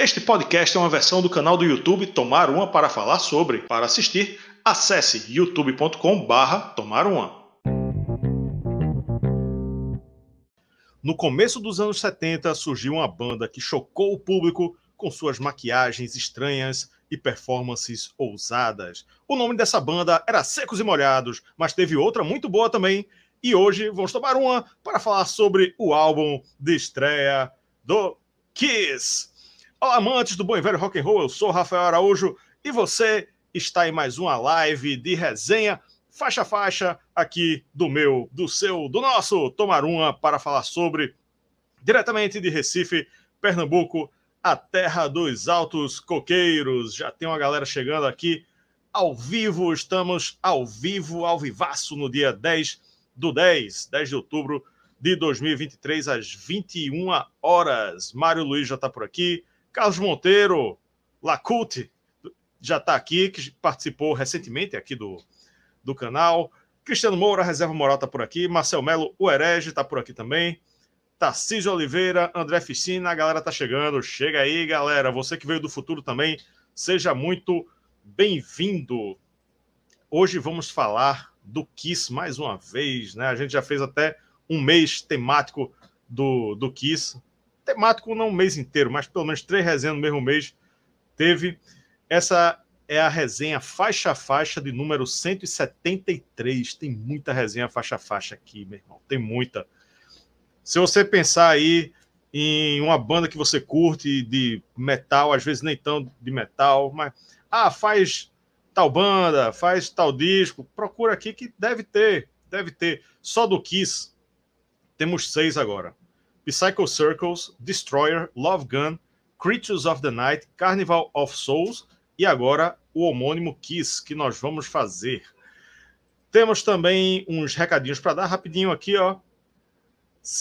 Este podcast é uma versão do canal do YouTube Tomar Uma para falar sobre. Para assistir, acesse youtube.com/barra Tomar Uma. No começo dos anos 70 surgiu uma banda que chocou o público com suas maquiagens estranhas e performances ousadas. O nome dessa banda era Secos e Molhados, mas teve outra muito boa também. E hoje vamos tomar uma para falar sobre o álbum de estreia do Kiss. Olá, amantes do bom e velho rock and roll, eu sou Rafael Araújo e você está em mais uma live de resenha faixa a faixa aqui do meu, do seu, do nosso Tomar Uma para falar sobre diretamente de Recife, Pernambuco, a terra dos altos coqueiros. Já tem uma galera chegando aqui ao vivo, estamos ao vivo, ao vivaço no dia 10 do 10, 10 de outubro de 2023 às 21 horas. Mário Luiz já está por aqui, Carlos Monteiro, Lacute, já está aqui, que participou recentemente aqui do, do canal. Cristiano Moura, Reserva Moral, está por aqui. Marcel Melo, o Herege, está por aqui também. Tarcísio Oliveira, André Ficina, a galera tá chegando. Chega aí, galera. Você que veio do futuro também, seja muito bem-vindo. Hoje vamos falar do Kiss mais uma vez, né? A gente já fez até um mês temático do, do Kiss temático não um mês inteiro, mas pelo menos três resenhas no mesmo mês teve. Essa é a resenha faixa a faixa de número 173. Tem muita resenha faixa a faixa aqui, meu irmão. Tem muita. Se você pensar aí em uma banda que você curte de metal, às vezes nem tão de metal, mas ah, faz tal banda, faz tal disco, procura aqui que deve ter, deve ter. Só do Kiss temos seis agora. Psycho Circles, Destroyer, Love Gun, Creatures of the Night, Carnival of Souls e agora o homônimo Kiss que nós vamos fazer. Temos também uns recadinhos para dar rapidinho aqui, ó.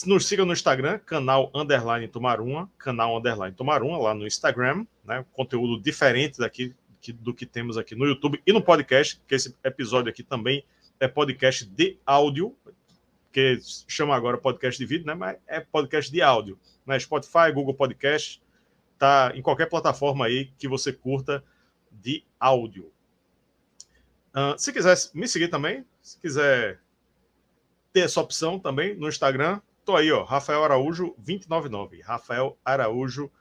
Nos siga no Instagram, canal underline Tomaruma, canal underline Tomaruma, lá no Instagram, né? Conteúdo diferente daqui do que temos aqui no YouTube e no podcast, que esse episódio aqui também é podcast de áudio, que chama agora podcast de vídeo, né? Mas é podcast de áudio. Né? Spotify, Google Podcast, tá em qualquer plataforma aí que você curta de áudio. Uh, se quiser me seguir também, se quiser ter essa opção também no Instagram, tô aí, ó, Rafael Araújo 299. Rafael Araújo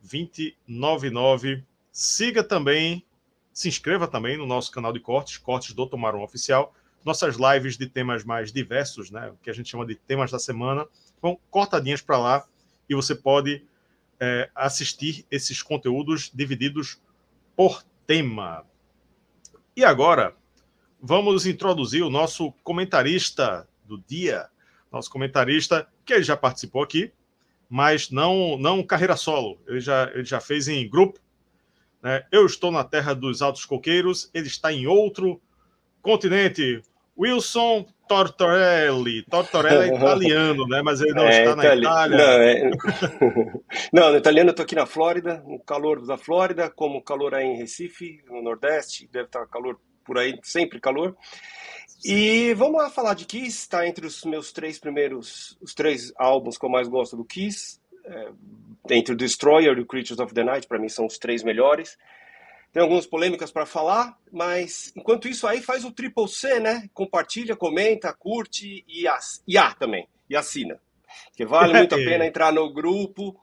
299. Siga também, se inscreva também no nosso canal de cortes, Cortes do Tomarum Oficial nossas lives de temas mais diversos, né, que a gente chama de temas da semana, vão cortadinhas para lá e você pode é, assistir esses conteúdos divididos por tema. E agora, vamos introduzir o nosso comentarista do dia, nosso comentarista que ele já participou aqui, mas não não carreira solo, ele já, ele já fez em grupo. Né? Eu estou na terra dos altos coqueiros, ele está em outro continente. Wilson Tortorelli. Tortorelli é italiano, né? Mas ele não é, está na itali... Itália. Não, é... não, no italiano eu estou aqui na Flórida, no calor da Flórida, como calor aí em Recife, no Nordeste, deve estar calor por aí, sempre calor. E vamos lá falar de Kiss, está entre os meus três primeiros, os três álbuns que eu mais gosto do Kiss. É, entre o Destroyer e o Creatures of the Night, para mim são os três melhores tem algumas polêmicas para falar, mas enquanto isso aí faz o Triple C, né? Compartilha, comenta, curte e, as, e ah, também, e assina. Que vale muito a pena entrar no grupo.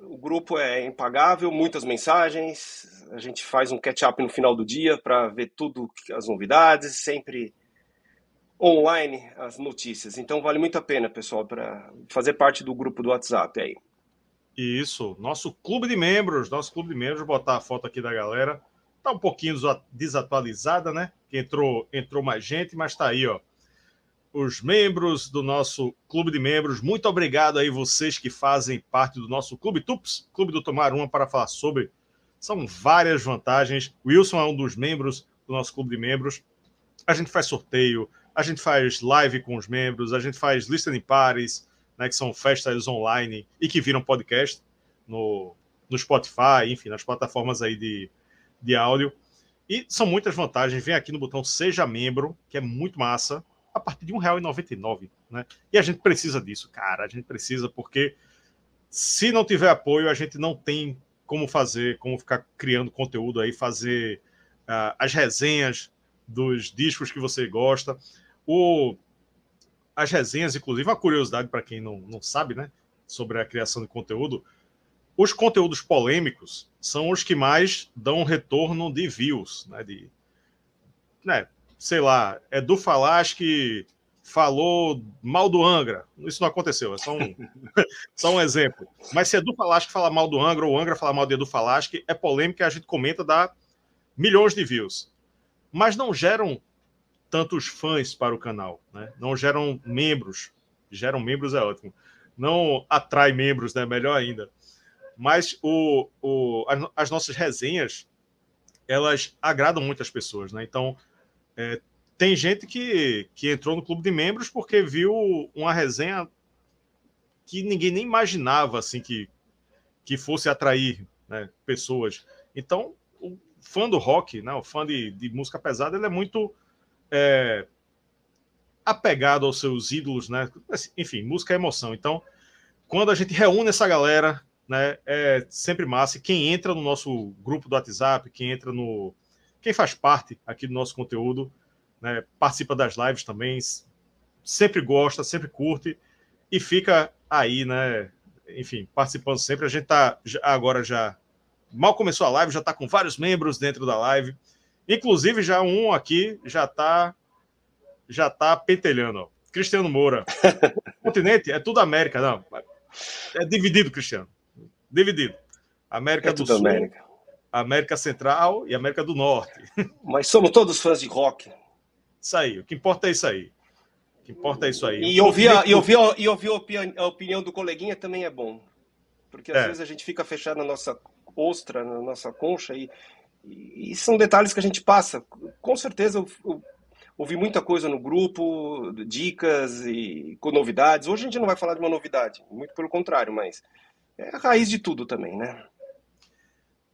O grupo é impagável, muitas mensagens. A gente faz um catch-up no final do dia para ver tudo, as novidades, sempre online as notícias. Então vale muito a pena, pessoal, para fazer parte do grupo do WhatsApp aí. Isso, nosso clube de membros, nosso clube de membros, vou botar a foto aqui da galera. Tá um pouquinho desatualizada, né? Que entrou, entrou mais gente, mas tá aí, ó. Os membros do nosso clube de membros, muito obrigado aí vocês que fazem parte do nosso clube TUPS, Clube do Tomar Uma, para falar sobre. São várias vantagens. O Wilson é um dos membros do nosso clube de membros. A gente faz sorteio, a gente faz live com os membros, a gente faz listening parties, né, que são festas online e que viram podcast no, no Spotify, enfim, nas plataformas aí de, de áudio. E são muitas vantagens. Vem aqui no botão Seja Membro, que é muito massa, a partir de R$1,99. Né? E a gente precisa disso, cara. A gente precisa porque se não tiver apoio, a gente não tem como fazer, como ficar criando conteúdo aí, fazer uh, as resenhas dos discos que você gosta. O, as resenhas, inclusive, uma curiosidade para quem não, não sabe, né, sobre a criação de conteúdo, os conteúdos polêmicos são os que mais dão retorno de views, né, de, né, sei lá, é do Falasque falou mal do Angra. Isso não aconteceu, é só um, só um exemplo. Mas se Edu Falasque fala mal do Angra ou o Angra fala mal de Edu Falasque, é polêmica, a gente comenta, dá milhões de views. Mas não geram tantos fãs para o canal, né? Não geram membros. Geram membros é ótimo. Não atrai membros, né? Melhor ainda. Mas o, o, as nossas resenhas, elas agradam muitas pessoas, né? Então, é, tem gente que, que entrou no clube de membros porque viu uma resenha que ninguém nem imaginava assim que, que fosse atrair né, pessoas. Então, o fã do rock, né, o fã de, de música pesada, ele é muito é, apegado aos seus ídolos, né? Enfim, música é emoção. Então, quando a gente reúne essa galera, né, é sempre massa. E quem entra no nosso grupo do WhatsApp, quem entra no. Quem faz parte aqui do nosso conteúdo, né, participa das lives também, sempre gosta, sempre curte e fica aí, né? Enfim, participando sempre. A gente tá agora já mal começou a live, já está com vários membros dentro da live. Inclusive, já um aqui já está já tá pentelhando. Ó. Cristiano Moura. continente é tudo América, não. É dividido, Cristiano. Dividido. América é do Sul, América. América Central e América do Norte. Mas somos todos fãs de rock. Isso aí, o que importa é isso aí. O que importa é isso aí. E ouvir, a, e ouvir, e ouvir a opinião do coleguinha também é bom. Porque às é. vezes a gente fica fechado na nossa ostra, na nossa concha, e, e são detalhes que a gente passa. Com certeza eu, eu ouvi muita coisa no grupo, dicas e com novidades. Hoje a gente não vai falar de uma novidade, muito pelo contrário, mas é a raiz de tudo também, né?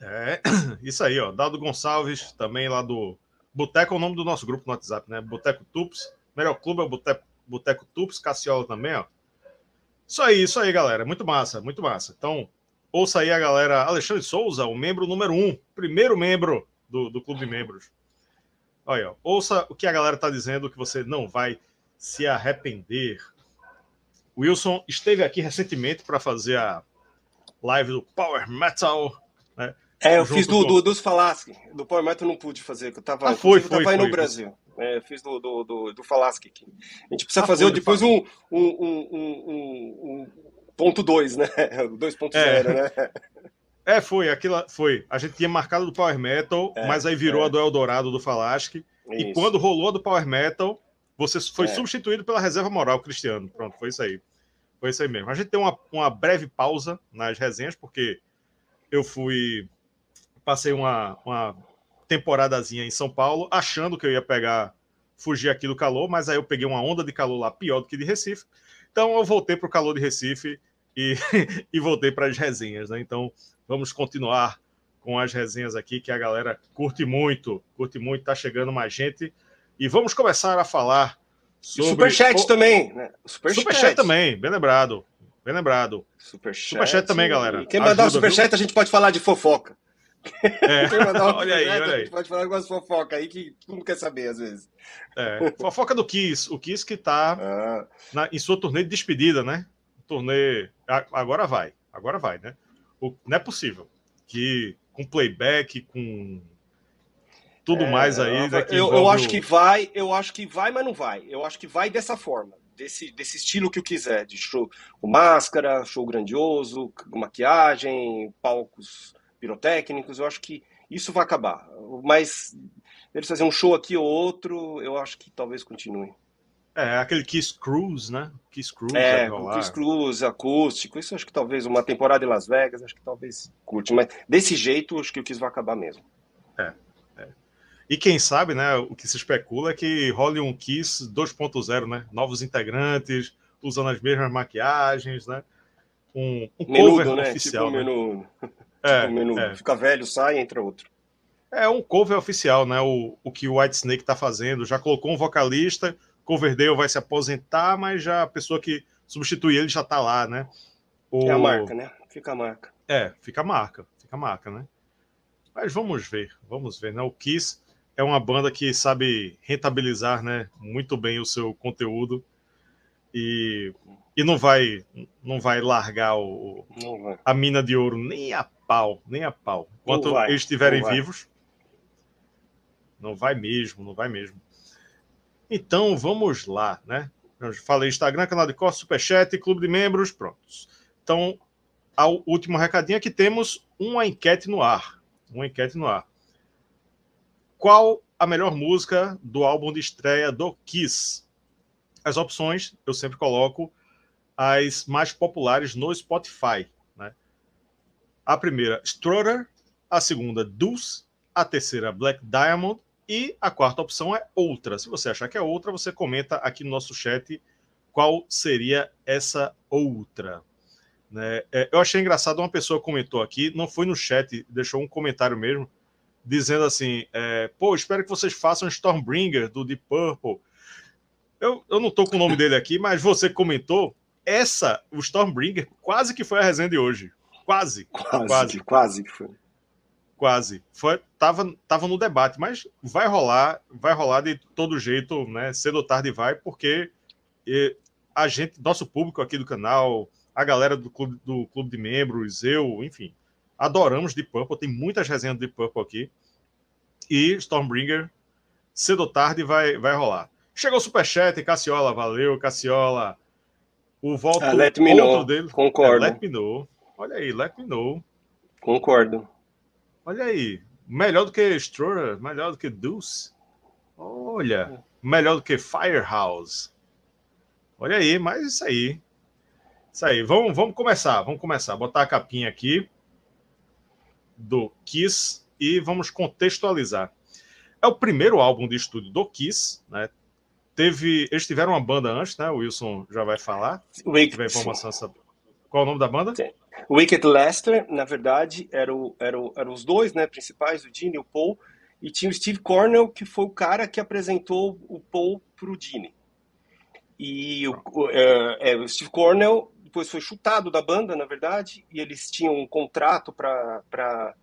É, isso aí, ó. Dado Gonçalves, também lá do Boteco é o nome do nosso grupo no WhatsApp, né? Boteco Tups. Melhor clube é o Boteco, Boteco Cassiola também, ó. Isso aí, isso aí, galera. Muito massa, muito massa. Então, ouça aí a galera. Alexandre Souza, o membro número um, primeiro membro do, do clube de membros. Olha, ouça o que a galera tá dizendo, que você não vai se arrepender. Wilson esteve aqui recentemente para fazer a live do Power Metal, né? É, eu fiz do, com... do, dos Falaschi. Do Power Metal eu não pude fazer, que eu tava, ah, foi, eu foi, aí foi, no Brasil. É, eu fiz do, do, do, do Falaschi aqui. A gente precisa ah, fazer foi, depois um, um, um, um, um ponto 2, né? 2.0, é. né? É, foi, aquilo foi. A gente tinha marcado do Power Metal, é, mas aí virou é. a do Eldorado do Falaschi. E quando rolou a do Power Metal, você foi é. substituído pela reserva moral, Cristiano. Pronto, foi isso aí. Foi isso aí mesmo. A gente tem uma, uma breve pausa nas resenhas, porque eu fui passei uma, uma temporadazinha em São Paulo, achando que eu ia pegar, fugir aqui do calor, mas aí eu peguei uma onda de calor lá pior do que de Recife. Então eu voltei para o calor de Recife e, e voltei para as resenhas, né? Então vamos continuar com as resenhas aqui, que a galera curte muito, curte muito, tá chegando mais gente. E vamos começar a falar sobre. Superchat o... também, né? Superchat. Superchat também, bem lembrado. Bem lembrado. Superchat. Superchat também, galera. E quem mandar o superchat, viu? a gente pode falar de fofoca. É. olha aí, olha aí. Pode falar algumas fofocas aí que todo mundo quer saber, às vezes. É. Fofoca do Kiss. O Kiss que tá ah. na, em sua turnê de despedida, né? Turnê. Agora vai. Agora vai, né? O, não é possível que com playback, com tudo é, mais aí. Né, eu, eu acho que vai, eu acho que vai, mas não vai. Eu acho que vai dessa forma. Desse, desse estilo que eu quiser, de show, com máscara, show grandioso, maquiagem, palcos pirotécnicos, eu acho que isso vai acabar. Mas eles fazer um show aqui ou outro, eu acho que talvez continue. É, aquele Kiss Cruise, né? Kiss Cruise. É, Kiss Cruise, acústico. Isso acho que talvez uma temporada em Las Vegas, acho que talvez curte. Mas desse jeito, acho que o Kiss vai acabar mesmo. É, é. E quem sabe, né? O que se especula é que role um Kiss 2.0, né? Novos integrantes, usando as mesmas maquiagens, né? Um, um menudo, cover né? oficial. Tipo né? É, tipo, menu, é. Fica velho, sai, entra outro. É um cover oficial, né? O, o que o White Snake tá fazendo. Já colocou um vocalista, Coverdale vai se aposentar, mas já a pessoa que substitui ele já tá lá, né? O... É a marca, né? Fica a marca. É, fica a marca, fica a marca, né? Mas vamos ver, vamos ver, né? O Kiss é uma banda que sabe rentabilizar, né, muito bem o seu conteúdo e, e não vai não vai largar o, vai. a mina de ouro nem a pau, nem a pau. Enquanto eles estiverem vivos, não vai mesmo, não vai mesmo. Então vamos lá, né? Eu falei Instagram, canal de corte, superchat, clube de membros, prontos. Então, o último recadinho é que temos uma enquete no ar. Uma enquete no ar. Qual a melhor música do álbum de estreia do Kiss? As opções eu sempre coloco as mais populares no Spotify. Né? A primeira, Strutter. A segunda, Deuce. A terceira, Black Diamond. E a quarta opção é outra. Se você achar que é outra, você comenta aqui no nosso chat qual seria essa outra. Né? É, eu achei engraçado, uma pessoa comentou aqui, não foi no chat, deixou um comentário mesmo, dizendo assim: é, pô, espero que vocês façam Stormbringer do Deep Purple. Eu, eu não tô com o nome dele aqui, mas você comentou, essa, o Stormbringer, quase que foi a resenha de hoje. Quase. Quase, quase, quase que foi. Quase. Foi, tava, tava no debate, mas vai rolar, vai rolar de todo jeito, né? Cedo ou tarde vai, porque e, a gente, nosso público aqui do canal, a galera do clube, do clube de membros, eu, enfim, adoramos Deep Purple, tem muitas resenhas de Purple aqui. E Stormbringer, cedo ou tarde, vai, vai rolar. Chegou o Superchat, Cassiola, valeu, Cassiola. O voto ah, let me outro know. dele. Concordo. É, let me know. Olha aí, let me know. Concordo. Olha aí. Melhor do que Stroller, melhor do que Deuce. Olha. Melhor do que Firehouse. Olha aí, mas isso aí. Isso aí. Vamos, vamos começar. Vamos começar. Botar a capinha aqui do Kiss e vamos contextualizar. É o primeiro álbum de estúdio do Kiss, né? Teve, eles tiveram uma banda antes, né? O Wilson já vai falar. Wicked, informação Qual é o nome da banda? Sim. Wicked Lester, na verdade, eram era era os dois né, principais, o Gene e o Paul, e tinha o Steve Cornell, que foi o cara que apresentou o Paul para o Gene. E o, o, é, é, o Steve Cornell depois foi chutado da banda, na verdade, e eles tinham um contrato para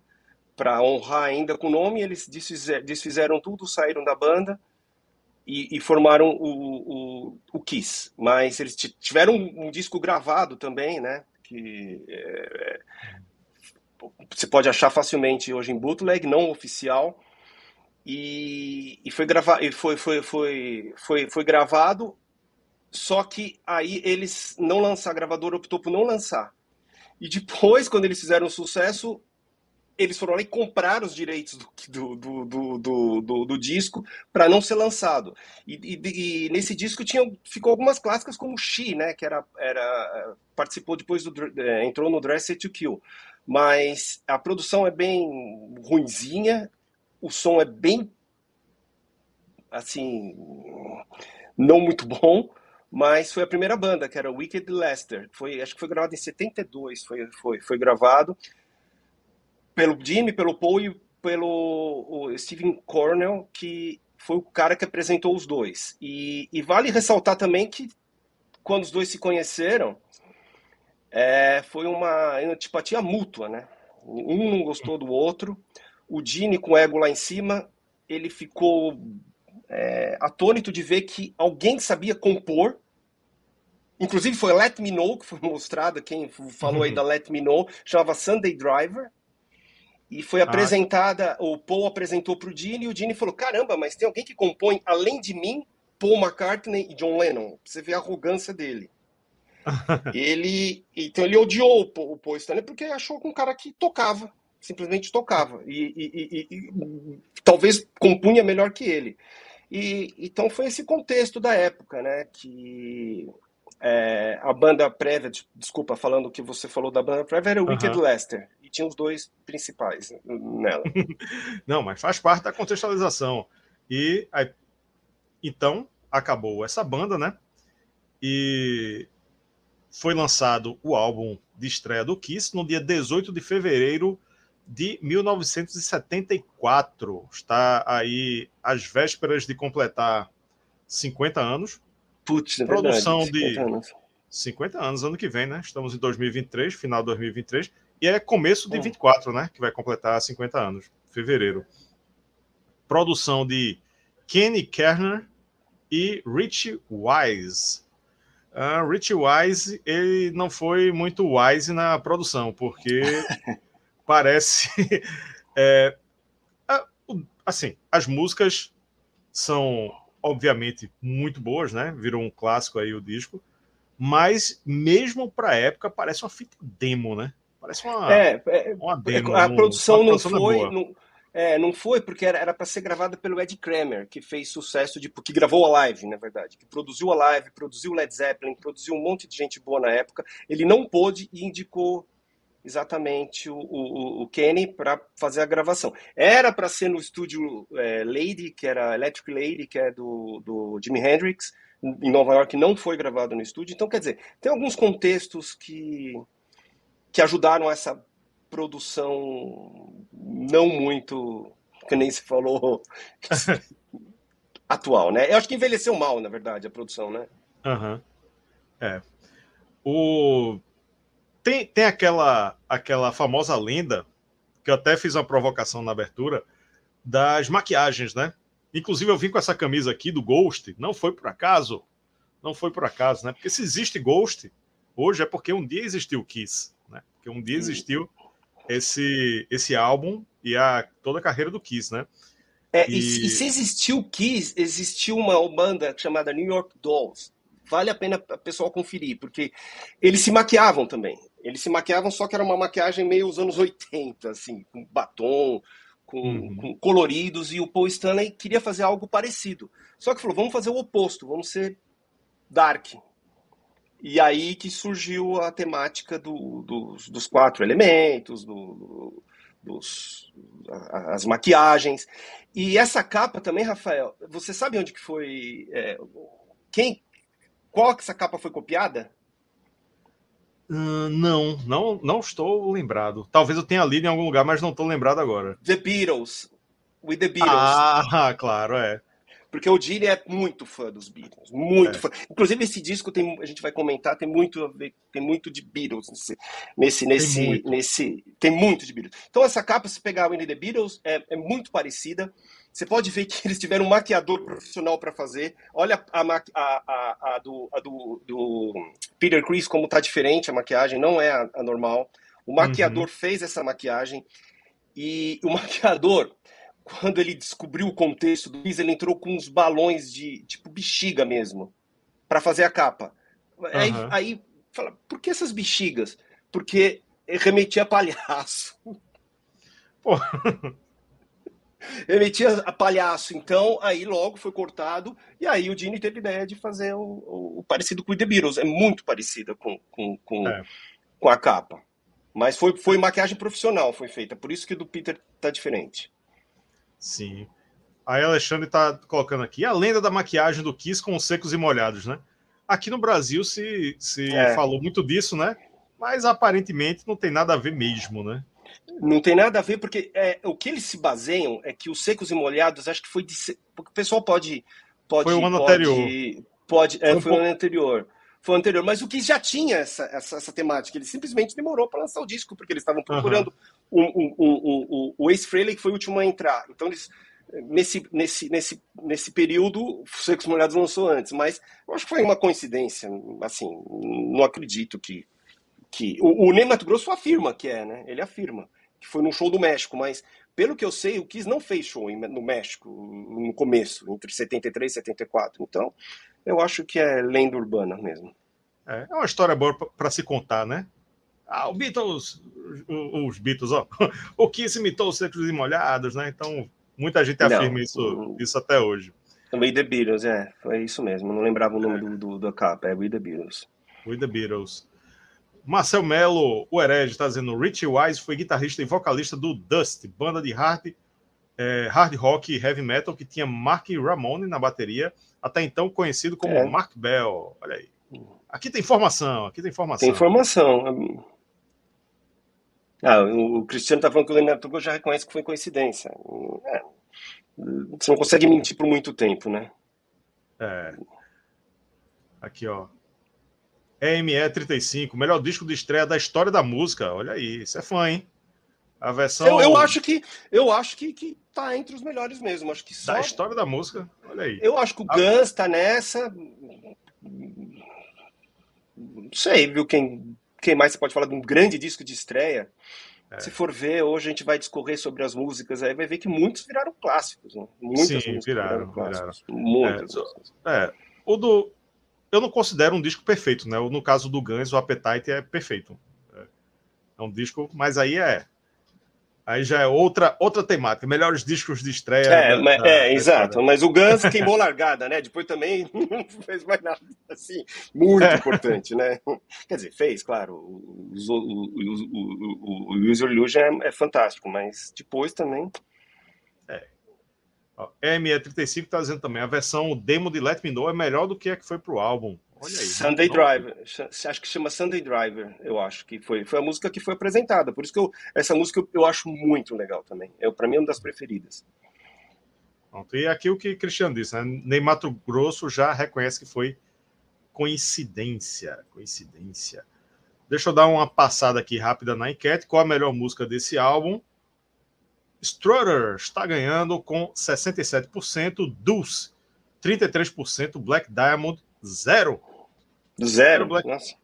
honrar ainda com o nome, eles desfizer, desfizeram tudo, saíram da banda e, e formaram o, o, o, Kiss. Mas eles tiveram um, um disco gravado também, né? Que é, você pode achar facilmente hoje em bootleg, não oficial. E, e foi, grava, foi, foi, foi, foi, foi gravado só que aí eles não lançaram, a gravadora optou por não lançar. E depois, quando eles fizeram sucesso, eles foram lá e compraram os direitos do, do, do, do, do, disco para não ser lançado. E, e, e, nesse disco tinha, ficou algumas clássicas como She, né, que era, era participou depois do é, entrou no Dress to Kill. Mas a produção é bem ruinzinha, o som é bem assim não muito bom mas foi a primeira banda, que era Wicked Lester. Foi, acho que foi gravado em 72, foi, foi, foi gravado pelo Jimmy, pelo Paul e pelo Steven Cornell, que foi o cara que apresentou os dois. E, e vale ressaltar também que quando os dois se conheceram, é, foi uma antipatia mútua, né? Um não gostou do outro. O Gene, com o ego lá em cima, ele ficou é, atônito de ver que alguém sabia compor. Inclusive foi Let Me Know, que foi mostrada, quem falou aí uhum. da Let Me Know, chamava Sunday Driver. E foi ah. apresentada, o Paul apresentou para o Gene e o Gene falou: caramba, mas tem alguém que compõe além de mim, Paul McCartney e John Lennon. Você vê a arrogância dele. ele então ele odiou o Paul Stanley porque achou que um cara que tocava, simplesmente tocava e, e, e, e talvez compunha melhor que ele. E então foi esse contexto da época, né? Que é, a banda prévia, desculpa, falando o que você falou da banda prévia, era o Wicked uhum. Lester. E tinha os dois principais nela. Não, mas faz parte da contextualização. E aí, então acabou essa banda, né? E foi lançado o álbum de estreia do Kiss no dia 18 de fevereiro de 1974. Está aí às vésperas de completar 50 anos. Putz, é produção verdade, de 50 anos ano que vem, né? Estamos em 2023, final de 2023, e é começo de 24, né? Que vai completar 50 anos, fevereiro. Produção de Kenny Kerner e Rich Wise. Uh, Rich Wise, ele não foi muito wise na produção, porque parece. É, assim, as músicas são, obviamente, muito boas, né? Virou um clássico aí o disco, mas mesmo para época parece uma fita demo, né? Parece uma, é, é uma demo. A produção não foi. Não, é, não foi porque era para ser gravada pelo Ed Kramer, que fez sucesso de que gravou a live, na verdade, que produziu a live, produziu Led Zeppelin, produziu um monte de gente boa na época. Ele não pôde e indicou exatamente o, o, o Kenny para fazer a gravação. Era para ser no estúdio é, Lady, que era Electric Lady, que é do, do Jimi Hendrix, em Nova York, não foi gravado no estúdio. Então, quer dizer, tem alguns contextos que, que ajudaram essa produção não muito, que nem se falou, atual, né? Eu acho que envelheceu mal, na verdade, a produção, né? Uhum. É. O tem, tem aquela, aquela famosa lenda, que eu até fiz uma provocação na abertura, das maquiagens, né? Inclusive, eu vim com essa camisa aqui do Ghost, não foi por acaso, não foi por acaso, né? Porque se existe Ghost, hoje é porque um dia existiu Kiss? Porque um dia existiu esse, esse álbum e a, toda a carreira do Kiss, né? É, e... E, e se existiu Kiss, existiu uma banda chamada New York Dolls. Vale a pena o pessoal conferir, porque eles se maquiavam também. Eles se maquiavam, só que era uma maquiagem meio os anos 80, assim, com batom, com, uhum. com, coloridos, e o Paul Stanley queria fazer algo parecido. Só que falou, vamos fazer o oposto, vamos ser dark. E aí que surgiu a temática do, dos, dos, quatro elementos, do, dos, as maquiagens. E essa capa também, Rafael, você sabe onde que foi... É, quem, qual que essa capa foi copiada? Uh, não, não, não estou lembrado. Talvez eu tenha lido em algum lugar, mas não estou lembrado agora. The Beatles. With the Beatles. Ah, claro, é. Porque o Gene é muito fã dos Beatles, muito é. fã. Inclusive esse disco tem, a gente vai comentar, tem muito a tem muito de Beatles nesse, nesse, nesse, tem muito. nesse, tem muito de Beatles. Então essa capa, se pegar o Winnie the Beatles, é, é muito parecida. Você pode ver que eles tiveram um maquiador profissional para fazer. Olha a, a, a, a, do, a do, do, Peter Chris como está diferente a maquiagem, não é a, normal. O maquiador uhum. fez essa maquiagem e o maquiador, quando ele descobriu o contexto do Chris, ele entrou com uns balões de tipo bexiga mesmo para fazer a capa. Uhum. Aí, aí fala, por que essas bexigas? Porque remetia a palhaço. Pô. Emitia a palhaço, então, aí logo foi cortado, e aí o Dini teve ideia de fazer o, o, o parecido com o The Beatles. É muito parecida com, com, com, é. com a capa. Mas foi, foi maquiagem profissional, foi feita. Por isso que do Peter tá diferente. Sim. Aí Alexandre tá colocando aqui a lenda da maquiagem do Kiss com os secos e molhados, né? Aqui no Brasil se, se é. falou muito disso, né? Mas aparentemente não tem nada a ver mesmo, né? Não tem nada a ver, porque é, o que eles se baseiam é que os secos e molhados, acho que foi de. Porque o pessoal pode. pode foi o ano pode, anterior. Pode, é, foi, um foi o ano anterior. Foi o anterior. Mas o que já tinha essa, essa, essa temática, ele simplesmente demorou para lançar o disco, porque eles estavam procurando uhum. um, um, um, o Ace Frehley, que foi o último a entrar. Então eles. Nesse, nesse, nesse, nesse período, Secos Molhados lançou antes, mas eu acho que foi uma coincidência. Assim, não acredito que. que o, o Ney Mato Grosso afirma que é, né? Ele afirma que foi num show do México, mas pelo que eu sei, o Kiss não fez show no México no começo, entre 73 e 74. Então, eu acho que é lenda urbana mesmo. É, é uma história boa para se contar, né? Ah, o Beatles, os Beatles, ó, o Kiss imitou os secos e molhados, né? Então, muita gente afirma não, isso, isso até hoje. We The Beatles, é, foi isso mesmo. Não lembrava o nome é. do, do, da capa, é We The Beatles. We The Beatles. Marcel Melo, o herege, está dizendo: Richie Wise foi guitarrista e vocalista do Dust, banda de hard, é, hard rock e heavy metal que tinha Mark Ramone na bateria, até então conhecido como é. Mark Bell. Olha aí. Aqui tem informação, aqui tem informação. Tem informação. Ah, o Cristiano está falando que o Leonardo já reconhece que foi coincidência. É. Você não consegue mentir por muito tempo, né? É. Aqui, ó. EME 35, melhor disco de estreia da história da música. Olha aí, isso é fã, hein? A versão. Eu, eu acho que eu acho que, que tá entre os melhores mesmo. Acho que só... Da história da música. Olha aí. Eu acho que o a... Guns tá nessa. Não sei, viu? Quem, quem mais você pode falar de um grande disco de estreia? É. Se for ver, hoje a gente vai discorrer sobre as músicas, aí vai ver que muitos viraram clássicos. Né? Muitas Sim, viraram, viraram. Muitas. É, é, o do. Eu não considero um disco perfeito, né? No caso do Guns, o Appetite é perfeito. É, é um disco, mas aí é Aí já é outra, outra temática, melhores discos de estreia. É, da, mas, da, é da exato. Mas o Guns queimou largada, né? Depois também não fez mais nada assim, muito é. importante, né? Quer dizer, fez, claro. O, o, o, o User Illusion é, é, fantástico, mas depois também. É. ME35 está dizendo também, a versão demo de Let Me Know é melhor do que a que foi pro álbum. Olha aí. Sunday Driver. Acho que chama Sunday Driver, eu acho que foi. Foi a música que foi apresentada. Por isso que eu, essa música eu, eu acho muito legal também. Eu, para mim é uma das preferidas. Pronto. E aqui o que Cristiano disse, né? Ney Mato Grosso já reconhece que foi coincidência. Coincidência. Deixa eu dar uma passada aqui rápida na enquete. Qual a melhor música desse álbum? Strutter está ganhando com 67%, Deuce 33%, Black Diamond Zero. Zero. Black, Nossa.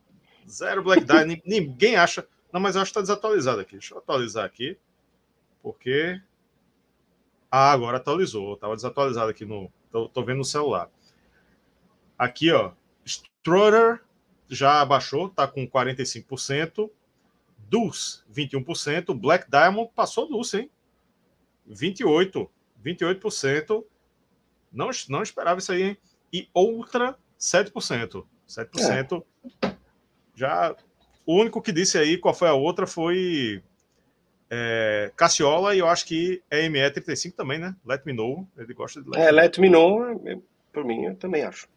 Zero Black Diamond. Ninguém acha. Não, mas eu acho que está desatualizado aqui. Deixa eu atualizar aqui. Porque. Ah, agora atualizou. Estava desatualizado aqui no. Tô, tô, vendo no celular. Aqui, ó. Strutter já abaixou, tá com 45%. Dulce, 21%. Black Diamond passou Dulce, hein? 28%. 28%. Não, não esperava isso aí, hein? E outra 7%. 7%. É. Já. O único que disse aí qual foi a outra foi é, Cassiola e eu acho que é ME35 também, né? Let Me Know. Ele gosta de Let É, Me Let Me Know, é, por mim, eu também acho.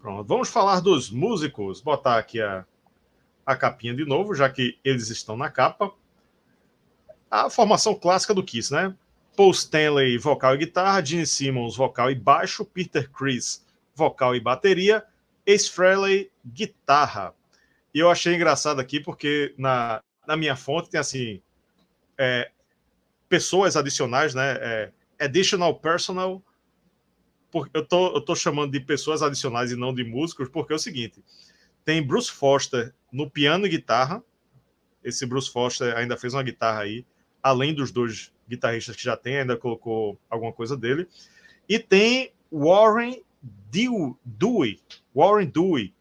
Pronto, vamos falar dos músicos. Botar aqui a, a capinha de novo, já que eles estão na capa. A formação clássica do Kiss, né? Paul Stanley, vocal e guitarra, Gene Simmons, vocal e baixo, Peter Chris, vocal e bateria, Ace Frehley, guitarra. E eu achei engraçado aqui porque na, na minha fonte tem assim é, pessoas adicionais, né? É, additional personal. Porque eu tô, eu tô chamando de pessoas adicionais e não de músicos, porque é o seguinte: tem Bruce Foster no piano e guitarra. Esse Bruce Foster ainda fez uma guitarra aí, além dos dois guitarristas que já tem, ainda colocou alguma coisa dele. E tem Warren Dewey, Warren Dewey,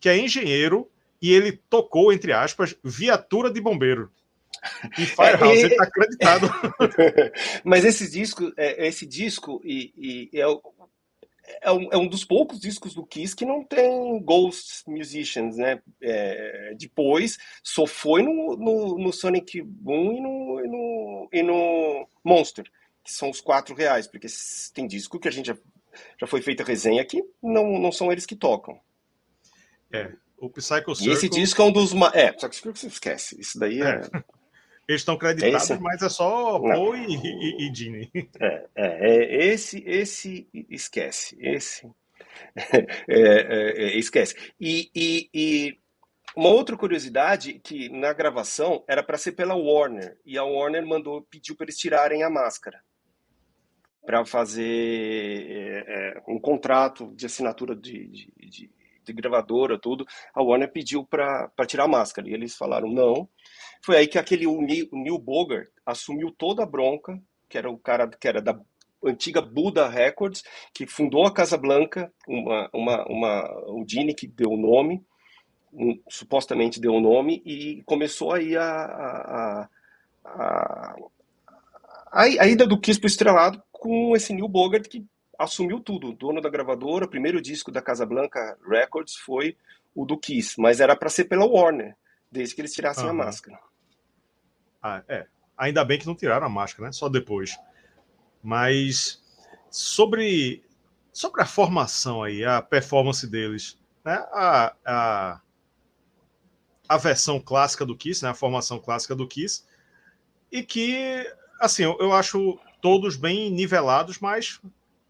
que é engenheiro e ele tocou, entre aspas, viatura de bombeiro. E Firehouse, é, ele está acreditado. Mas esse disco, é, esse disco e, e é, é, um, é, um, dos poucos discos do Kiss que não tem Ghost Musicians, né? É, depois só foi no, no, no Sonic Boom e no, e no, e no Monster, que são os quatro reais, porque tem disco que a gente já já foi feita resenha aqui, não, não são eles que tocam. É, o Psycho Circle... E esse disco é um dos... É, só que você esquece, isso daí é... é. Eles estão creditados, esse... mas é só Paul e, e, e Gene. É, é, é, esse, esse esquece, esse é, é, é, esquece. E, e, e, uma outra curiosidade que na gravação era para ser pela Warner e a Warner mandou pediu para eles tirarem a máscara para fazer é, é, um contrato de assinatura de, de, de, de, gravadora, tudo. A Warner pediu para tirar a máscara e eles falaram não. Foi aí que aquele Neil, Neil Bogart assumiu toda a bronca, que era o cara que era da antiga Buda Records, que fundou a Casa Blanca, uma, uma, uma, Dini que deu o nome, um, supostamente deu o nome, e começou aí a, a, a, a, a ida do Kiss para o estrelado com esse Neil Bogart que assumiu tudo, dono da gravadora. O primeiro disco da Casablanca Records foi o do Kiss, mas era para ser pela Warner, desde que eles tirassem uhum. a máscara. Ah, é. Ainda bem que não tiraram a máscara, né? Só depois. Mas sobre sobre a formação aí, a performance deles, né? A, a, a versão clássica do Kiss, né? A formação clássica do Kiss, e que assim eu, eu acho todos bem nivelados, mas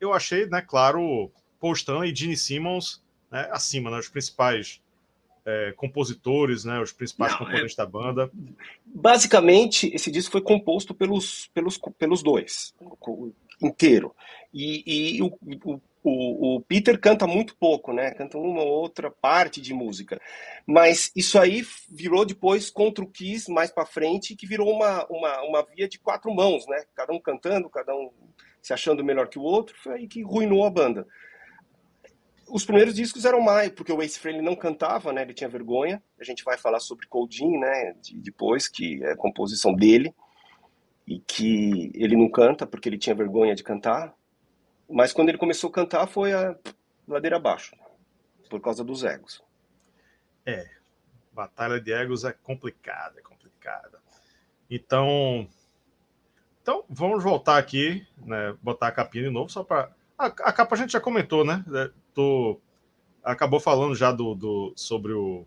eu achei, né, claro, Paul Stanley e Gene Simmons né, acima, né, os principais é, compositores, né, os principais Não, componentes é... da banda? Basicamente, esse disco foi composto pelos, pelos, pelos dois, inteiro. E, e o, o, o, Peter canta muito pouco, né? Canta uma ou outra parte de música. Mas isso aí virou depois contra o Kiss mais para frente, que virou uma, uma, uma via de quatro mãos, né? Cada um cantando, cada um se achando melhor que o outro. Foi aí que ruinou a banda. Os primeiros discos eram mais, porque o Ace Frehley não cantava, né? Ele tinha vergonha. A gente vai falar sobre Coldin, né? De, depois, que é a composição dele. E que ele não canta porque ele tinha vergonha de cantar. Mas quando ele começou a cantar foi a ladeira abaixo, por causa dos egos. É, batalha de egos é complicada, é complicada. Então, então vamos voltar aqui, né, botar a capinha de novo, só para a, a, capa a gente já comentou, né? É, tô, acabou falando já do, do sobre o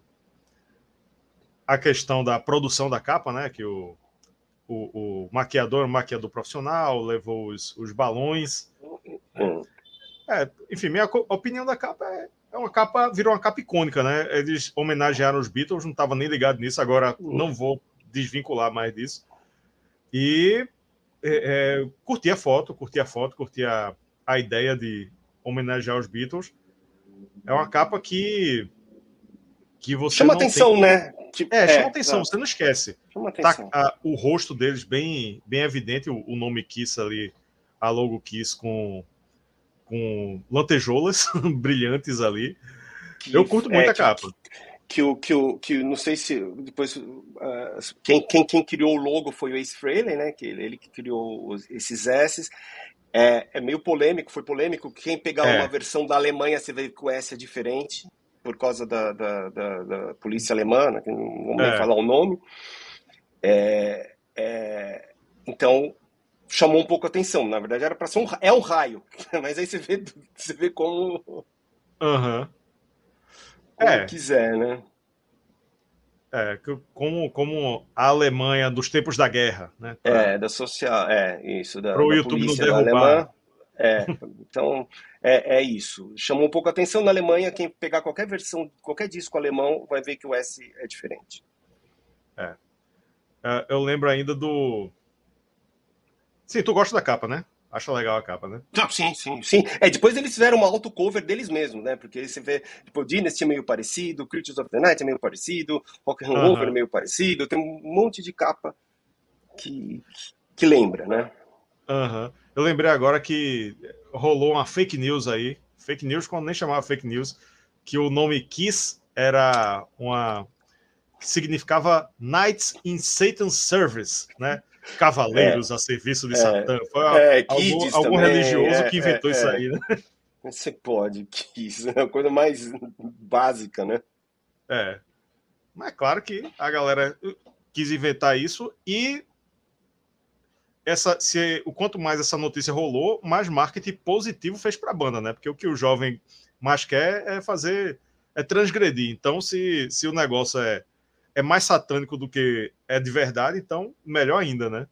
a questão da produção da capa, né? Que o, o, o maquiador, o maquiador profissional, levou os, os balões Hum. É, enfim, minha opinião da capa é, é uma capa, virou uma capa icônica, né? Eles homenagearam os Beatles, não estava nem ligado nisso, agora hum. não vou desvincular mais disso. E é, é, curti a foto, curti a foto, curti a, a ideia de homenagear os Beatles. É uma capa que que você chama atenção, tem... né? Tipo, é, chama é, atenção, você não esquece. Chama tá, atenção. Tá, a, o rosto deles bem bem evidente, o, o nome Kiss ali, a logo Kiss com com lantejoulas brilhantes ali. Que, eu curto muito é, a capa. Que, o que, o que não sei se depois uh, quem, quem, quem criou o logo foi o Ace Frehley, né? Que ele, ele que criou os, esses S. É, é meio polêmico, foi polêmico. Quem pegar é. uma versão da Alemanha, você vê que o S é diferente por causa da, da, da, da polícia alemã, né, que não vamos nem é. falar o nome. É, é, então chamou um pouco a atenção. Na verdade, era para ser um, é um raio, mas aí você vê, você vê como. Uhum. como é. quiser, né? É, como, como a Alemanha dos tempos da guerra, né? Pra... É, da social, é, isso, Pro da YouTube não derrubar. É, então, é, é isso. Chamou um pouco a atenção na Alemanha. Quem pegar qualquer versão, qualquer disco alemão, vai ver que o S é diferente. É. é eu lembro ainda do, Sim, tu gosta da capa, né? Acha legal a capa, né? Não, sim, sim, sim. É, depois eles fizeram uma auto-cover deles mesmos, né? Porque você vê, tipo, Dynasty é meio parecido, Creatures of the Night é meio parecido, Rock and Roll é meio parecido, tem um monte de capa que, que lembra, né? Uhum. Eu lembrei agora que rolou uma fake news aí, fake news quando nem chamava fake news, que o nome Kiss era uma que significava Knights in Satan's Service, né? Cavaleiros é, a serviço de é, Satã. Foi é, algum, algum religioso que inventou isso aí, né? Você pode, Kiss, é a coisa mais básica, né? É. Mas é claro que a galera quis inventar isso e essa, se, o quanto mais essa notícia rolou, mais marketing positivo fez para a banda, né? Porque o que o jovem mais quer é fazer, é transgredir. Então, se, se o negócio é é mais satânico do que é de verdade, então melhor ainda, né?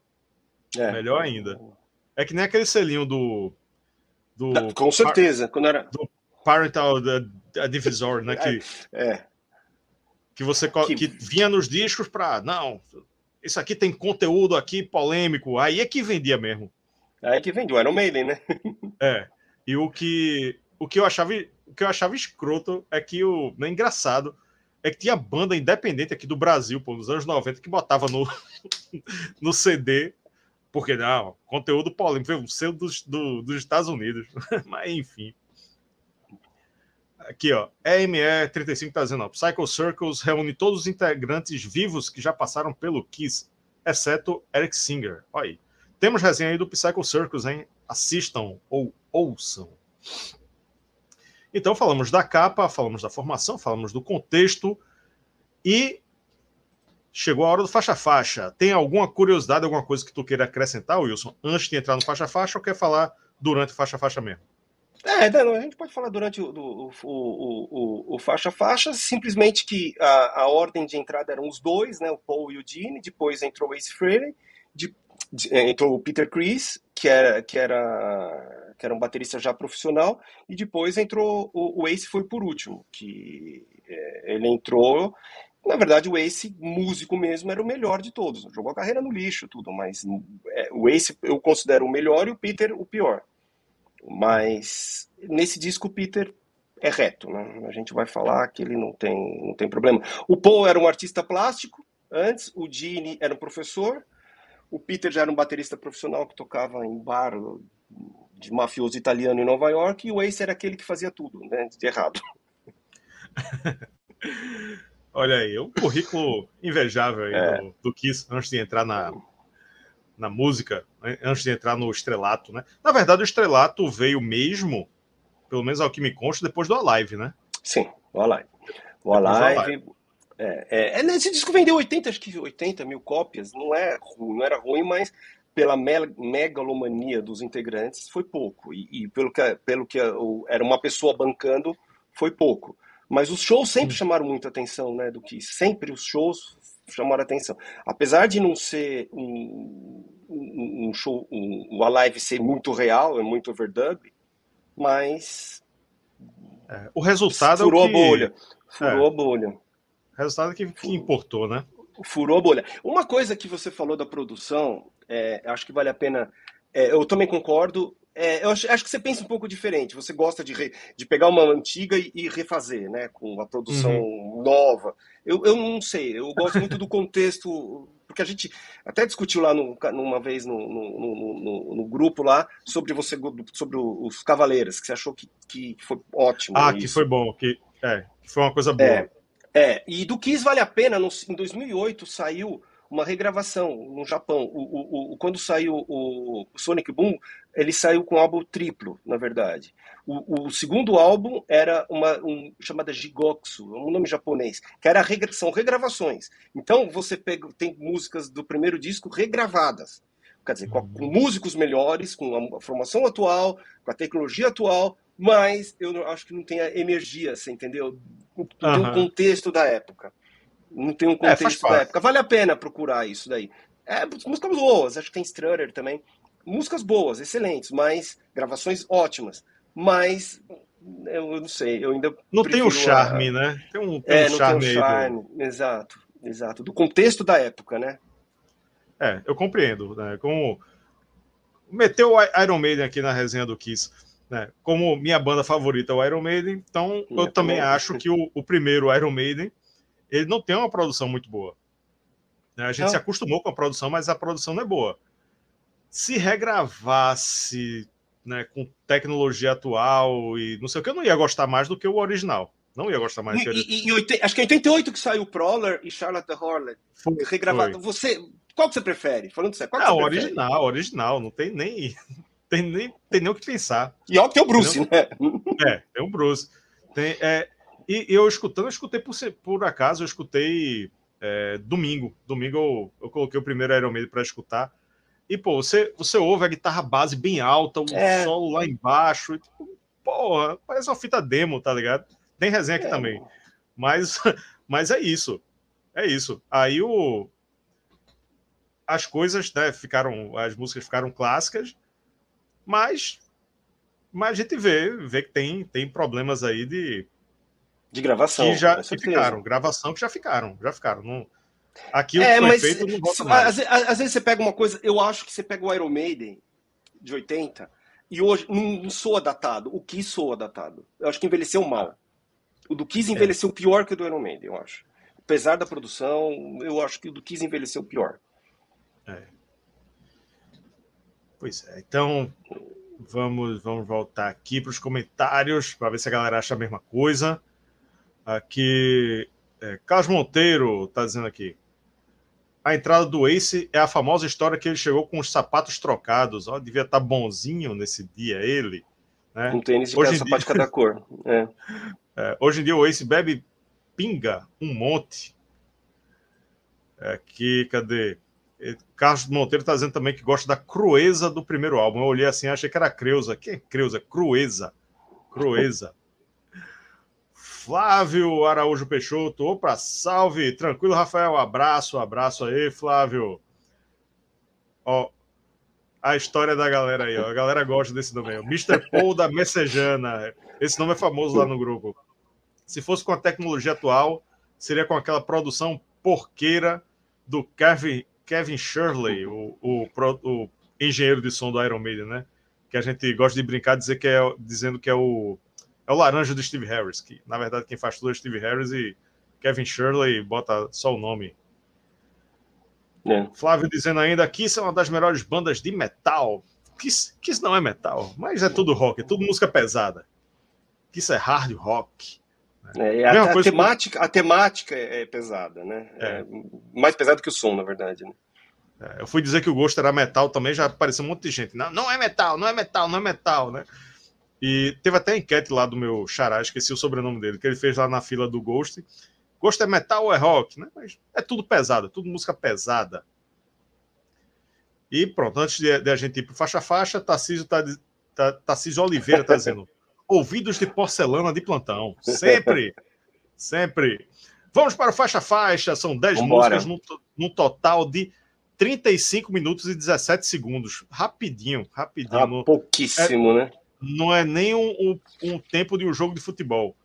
É. Melhor ainda. É que nem aquele selinho do. do com certeza. Quando era... Do Parental Divisor, né? Que, é. Que você que... que vinha nos discos para. Não, isso aqui tem conteúdo aqui polêmico. Aí é que vendia mesmo. Aí é que vendia, era o Maiden, né? é. E o que, o que eu achava. O que eu achava escroto é que o. É engraçado é que tinha banda independente aqui do Brasil, pô, nos anos 90, que botava no, no CD, porque não, conteúdo polêmico, o seu dos, do, dos Estados Unidos. Mas enfim. Aqui, ó, EME35 tá dizendo, ó, Psycho Circles reúne todos os integrantes vivos que já passaram pelo Kiss, exceto Eric Singer. Olha aí. Temos resenha aí do Psycho Circles, hein? Assistam ou ouçam. Então falamos da capa, falamos da formação, falamos do contexto e chegou a hora do faixa-faixa. Tem alguma curiosidade, alguma coisa que tu queira acrescentar, Wilson, antes de entrar no faixa-faixa ou quer falar durante o faixa-faixa mesmo? É, não, a gente pode falar durante o, o, o, o faixa-faixa, simplesmente que a, a, ordem de entrada eram os dois, né, o Paul e o Gene, depois entrou o Ace Frehley, de, entrou o Peter Chris, que era, que era que era um baterista já profissional, e depois entrou o, o Ace foi por último, que É, ele entrou. Na verdade, o Ace, músico mesmo, era o melhor de todos. Jogou a carreira no lixo, tudo, mas é, o Ace eu considero o melhor e o Peter o pior. Mas nesse disco o Peter é reto, né? A gente vai falar que ele não tem, não tem problema. O Paul era um artista plástico antes, o Gene era um professor, o Peter já era um baterista profissional que tocava em bar de mafioso italiano em Nova York, e o Ace era aquele que fazia tudo, né? De errado. Olha aí, um currículo invejável aí é. do, do Kiss antes de entrar na, na música, né? antes de entrar no estrelato, né? Na verdade, o estrelato veio mesmo, pelo menos ao que me consta, depois do Alive, né? Sim, o Alive. O Alive. É, é, é, esse disco vendeu 80, acho que 80 mil cópias, não, é, não era ruim, mas pela megalomania dos integrantes foi pouco. E, e pelo que, pelo que era uma pessoa bancando, foi pouco. Mas os shows sempre chamaram muita atenção, né? Do que sempre os shows chamaram atenção. Apesar de não ser um, um, um show, um, o Alive ser muito real, é muito overdub, mas. É, o resultado furou é que... a bolha. Furou é. a bolha. Resultado que, que importou, né? Furou a bolha. Uma coisa que você falou da produção, é, acho que vale a pena. É, eu também concordo. É, eu acho, acho, que você pensa um pouco diferente. Você gosta de, re, de pegar uma antiga e, e, refazer, né? Com uma produção uhum. nova. Eu, eu não sei, eu gosto muito do contexto, porque a gente até discutiu lá no, numa vez no, no, no, no, grupo lá sobre você sobre os Cavaleiros, que você achou que, que foi ótimo. Ah, isso. que foi bom, que, é, que foi uma coisa boa. É, é, e do Kiss vale a pena, no, em 2008 saiu uma regravação no Japão. O, o, o, quando saiu o Sonic Boom, ele saiu com um álbum triplo, na verdade. O, segundo álbum era uma um, chamada Jigoksu, um nome japonês, que era regra, são regravações. Então você pega, tem músicas do primeiro disco regravadas. Quer dizer, com, com músicos melhores, com a formação atual, com a tecnologia atual, mas eu acho que não tem a energia, você entendeu? Não tem o contexto da época não tem um é, contexto é, da época. Vale a pena procurar isso daí. É, músicas boas, acho que tem Strutter também. Músicas boas, excelentes, mas gravações ótimas. Mas eu não sei, eu ainda. Não tem o charme, a... né? Tem um, tem é, um não charme tem o charme. Do... Exato, exato. Do contexto da época, né? É, eu compreendo. Né? Como meteu o Iron Maiden aqui na resenha do Kiss. Né? Como minha banda favorita é o Iron Maiden, então minha eu também acho que o, o primeiro Iron Maiden ele não tem uma produção muito boa. Né? A gente não. se acostumou com a produção, mas a produção não é boa. Se regravasse né, com tecnologia atual e não sei o que, eu não ia gostar mais do que o original. Não ia gostar mais. E, e, e, acho que é 88 que saiu Prowler e Charlotte the Hornet. Foi, regravado. Foi. Você, qual que você prefere? Falando sério, qual é, o original, original. Não tem nem, tem nem, tem nem o que pensar. E ó, tem o Bruce, né? É, tem o Bruce. Tem, é, e, eu escutando, eu escutei por, por acaso, eu escutei é, domingo. Domingo eu, eu, coloquei o primeiro Iron Maiden para escutar. E, pô, você, você ouve a guitarra base bem alta, o é. solo lá embaixo. E, tipo, porra, parece uma fita demo, tá ligado? Tem resenha aqui é. também. Mas, mas é isso. É isso. Aí o. As coisas, né, ficaram. As músicas ficaram clássicas, mas. Mas a gente vê, vê que tem, tem problemas aí de de gravação. Que já que ficaram, gravação que já ficaram, já ficaram. Não... Aquilo é, que foi feito não volta mais. Às, às, vezes você pega uma coisa, eu acho que você pega o Iron Maiden de 80 e hoje não, soa datado. O Kiss soa datado. Eu acho que envelheceu mal. O do Kiss é. envelheceu é. pior que o do Iron Maiden, eu acho. Apesar da produção, eu acho que o do Kiss envelheceu pior. É. Pois é. Então, vamos, vamos voltar aqui para os comentários para ver se a galera acha a mesma coisa. Aqui, é, Carlos Monteiro está dizendo aqui. A entrada do Ace é a famosa história que ele chegou com os sapatos trocados. Ó, devia estar tá bonzinho nesse dia ele. Né? Um tênis de hoje sapato de cada cor. É. É, hoje em dia o Ace bebe pinga um monte. Aqui, cadê? Carlos Monteiro está dizendo também que gosta da crueza do primeiro álbum. Eu olhei assim, achei que era Creuza. Que é Creuza? Crueza. Crueza. Flávio Araújo Peixoto. Opa, salve! Tranquilo, Rafael? Abraço, abraço aí, Flávio. Ó, a história da galera aí, ó. A galera gosta desse nome aí. Mr. Paul da Messejana. Esse nome é famoso lá no grupo. Se fosse com a tecnologia atual, seria com aquela produção porqueira do Kevin, Kevin Shirley, o, o, o engenheiro de som do Iron Maiden, né? Que a gente gosta de brincar dizer que é, dizendo que é o, é o laranja do Steve Harris, que na verdade quem faz tudo é Steve Harris e Kevin Shirley bota só o nome. É. Flávio dizendo ainda que isso é uma das melhores bandas de metal. Kiss, Kiss não é metal, mas é tudo rock, é tudo música pesada. Kiss é hard rock. É, a, a, temática, que... a temática é pesada, né? É. é. mais pesada que o som, na verdade. Né? É, eu fui dizer que o gosto era metal também, já apareceu um monte de gente. Não, não é metal, não é metal, não é metal, né? E teve até enquete lá do meu xará, esqueci o sobrenome dele, que ele fez lá na fila do Ghost. Ghost é metal ou é rock, né? Mas é tudo pesado, tudo música pesada. E pronto, antes de, de a gente ir para faixa faixa, Tarcísio, tá, tá, Tarcísio Oliveira está dizendo: ouvidos de porcelana de plantão. Sempre, sempre. Vamos para o faixa faixa, são 10 músicas no, no, total de 35 minutos e 17 segundos. Rapidinho, rapidinho. Ah, pouquíssimo, é, né? Não é nem um, um, um, tempo de um jogo de futebol.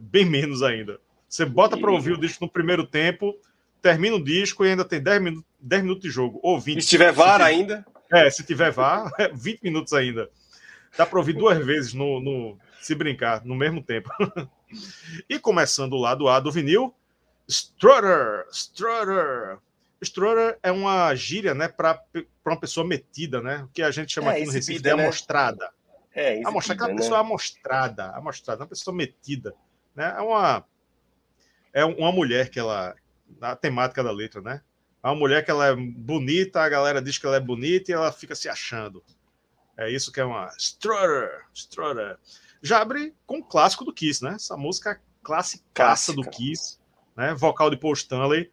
Bem menos ainda. Você bota para ouvir o disco no primeiro tempo, termina o disco e ainda tem 10 minutos, 10 minutos de jogo. Ou 20. E se tiver VAR se ainda? É, se tiver VAR, 20 é minutos ainda. Dá para ouvir duas vezes no, no, se brincar, no mesmo tempo. e começando o lado A do vinil, Strutter, Strutter. Strutter é uma gíria, né, para uma pessoa metida, né? O que a gente chama é, aqui no Recife de né? amostrada. É, exibida, Amostra, aquela né? pessoa amostrada, amostrada, uma pessoa metida, né? É uma é uma mulher que ela a temática da letra, né? É uma mulher que ela é bonita, a galera diz que ela é bonita e ela fica se achando. É isso que é uma Strutter, Strutter. Já abre com o clássico do Kiss, né? Essa música clássica do Kiss, né? Vocal de Paul Stanley.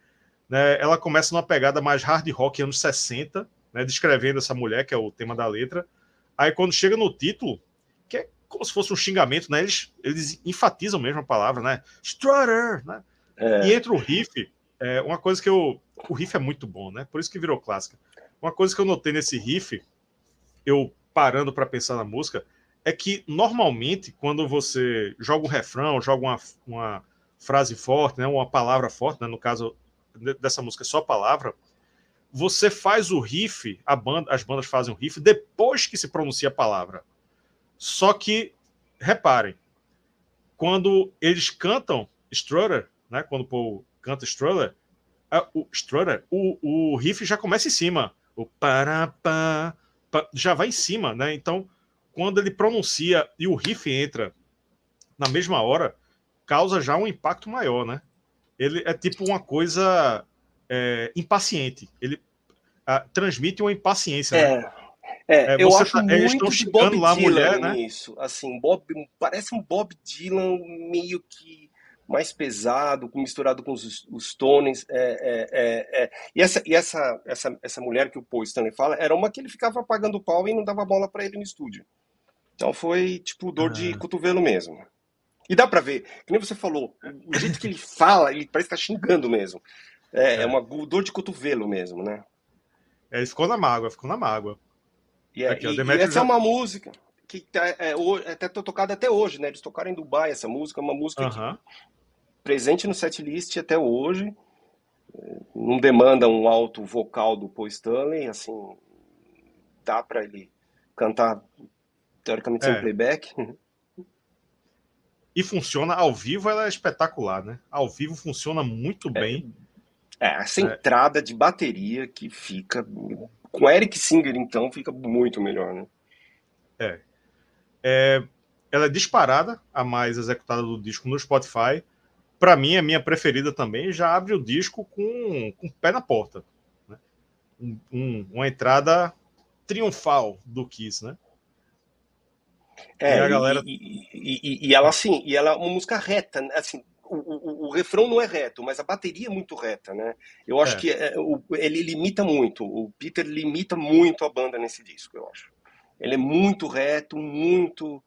Né? Ela começa numa pegada mais hard rock anos 60, né? descrevendo essa mulher, que é o tema da letra. Aí quando chega no título, que é como se fosse um xingamento, né? Eles, eles enfatizam mesmo a palavra, né? Strutter, né? É. E entra o riff, é, uma coisa que eu. O riff é muito bom, né? Por isso que virou clássica. Uma coisa que eu notei nesse riff, eu parando para pensar na música, é que normalmente quando você joga um refrão, joga uma, uma frase forte, né, uma palavra forte, né, no caso dessa música é só palavra, você faz o riff, a banda, as bandas fazem o riff depois que se pronuncia a palavra. Só que reparem, quando eles cantam Strutter, né, quando o Paul canta Strutter, o Strutter, o, o riff já começa em cima. O para, pa, já vai em cima, né? Então, quando ele pronuncia e o riff entra na mesma hora, causa já um impacto maior, né? Ele é tipo uma coisa é, impaciente. Ele a, transmite uma impaciência. É, né? é, é eu acho tá, muito estão de Bob lá Dylan mulher, né? isso. Assim, Bob, parece um Bob Dylan meio que mais pesado, misturado com os, os tones. É, é, é, é, e essa, e essa, essa, essa mulher que o Paul Stanley fala era uma que ele ficava pagando pau e não dava bola para ele no estúdio. Então foi tipo dor de cotovelo mesmo. E dá para ver, que nem você falou, o jeito que ele fala, ele parece que tá xingando mesmo. É, é, é. uma dor de cotovelo mesmo, né? É, ficou na mágoa, ficou na mágoa. E, é, Aqui, e, e essa já... é uma música que tá, é, é, até tocada até hoje, né? Eles tocaram em Dubai essa música, uma música uh -huh. que presente no setlist até hoje. Não demanda um alto vocal do Paul Stanley, assim, dá para ele cantar teoricamente sem é. playback. E funciona ao vivo, ela é espetacular, né? Ao vivo funciona muito é. bem. É, essa é. entrada de bateria que fica. Com Eric Singer, então, fica muito melhor, né? É. é. Ela é disparada, a mais executada do disco no Spotify para mim, a minha preferida também, já abre o disco com, com o pé na porta. Né? Um, um, uma entrada triunfal do Kiss, né? É, e, a galera... e, e, e, ela assim, e ela é uma música reta, né? assim, o, o, o, refrão não é reto, mas a bateria é muito reta, né? Eu acho é. que é, o, ele limita muito, o Peter limita muito a banda nesse disco, eu acho. Ele é muito reto, muito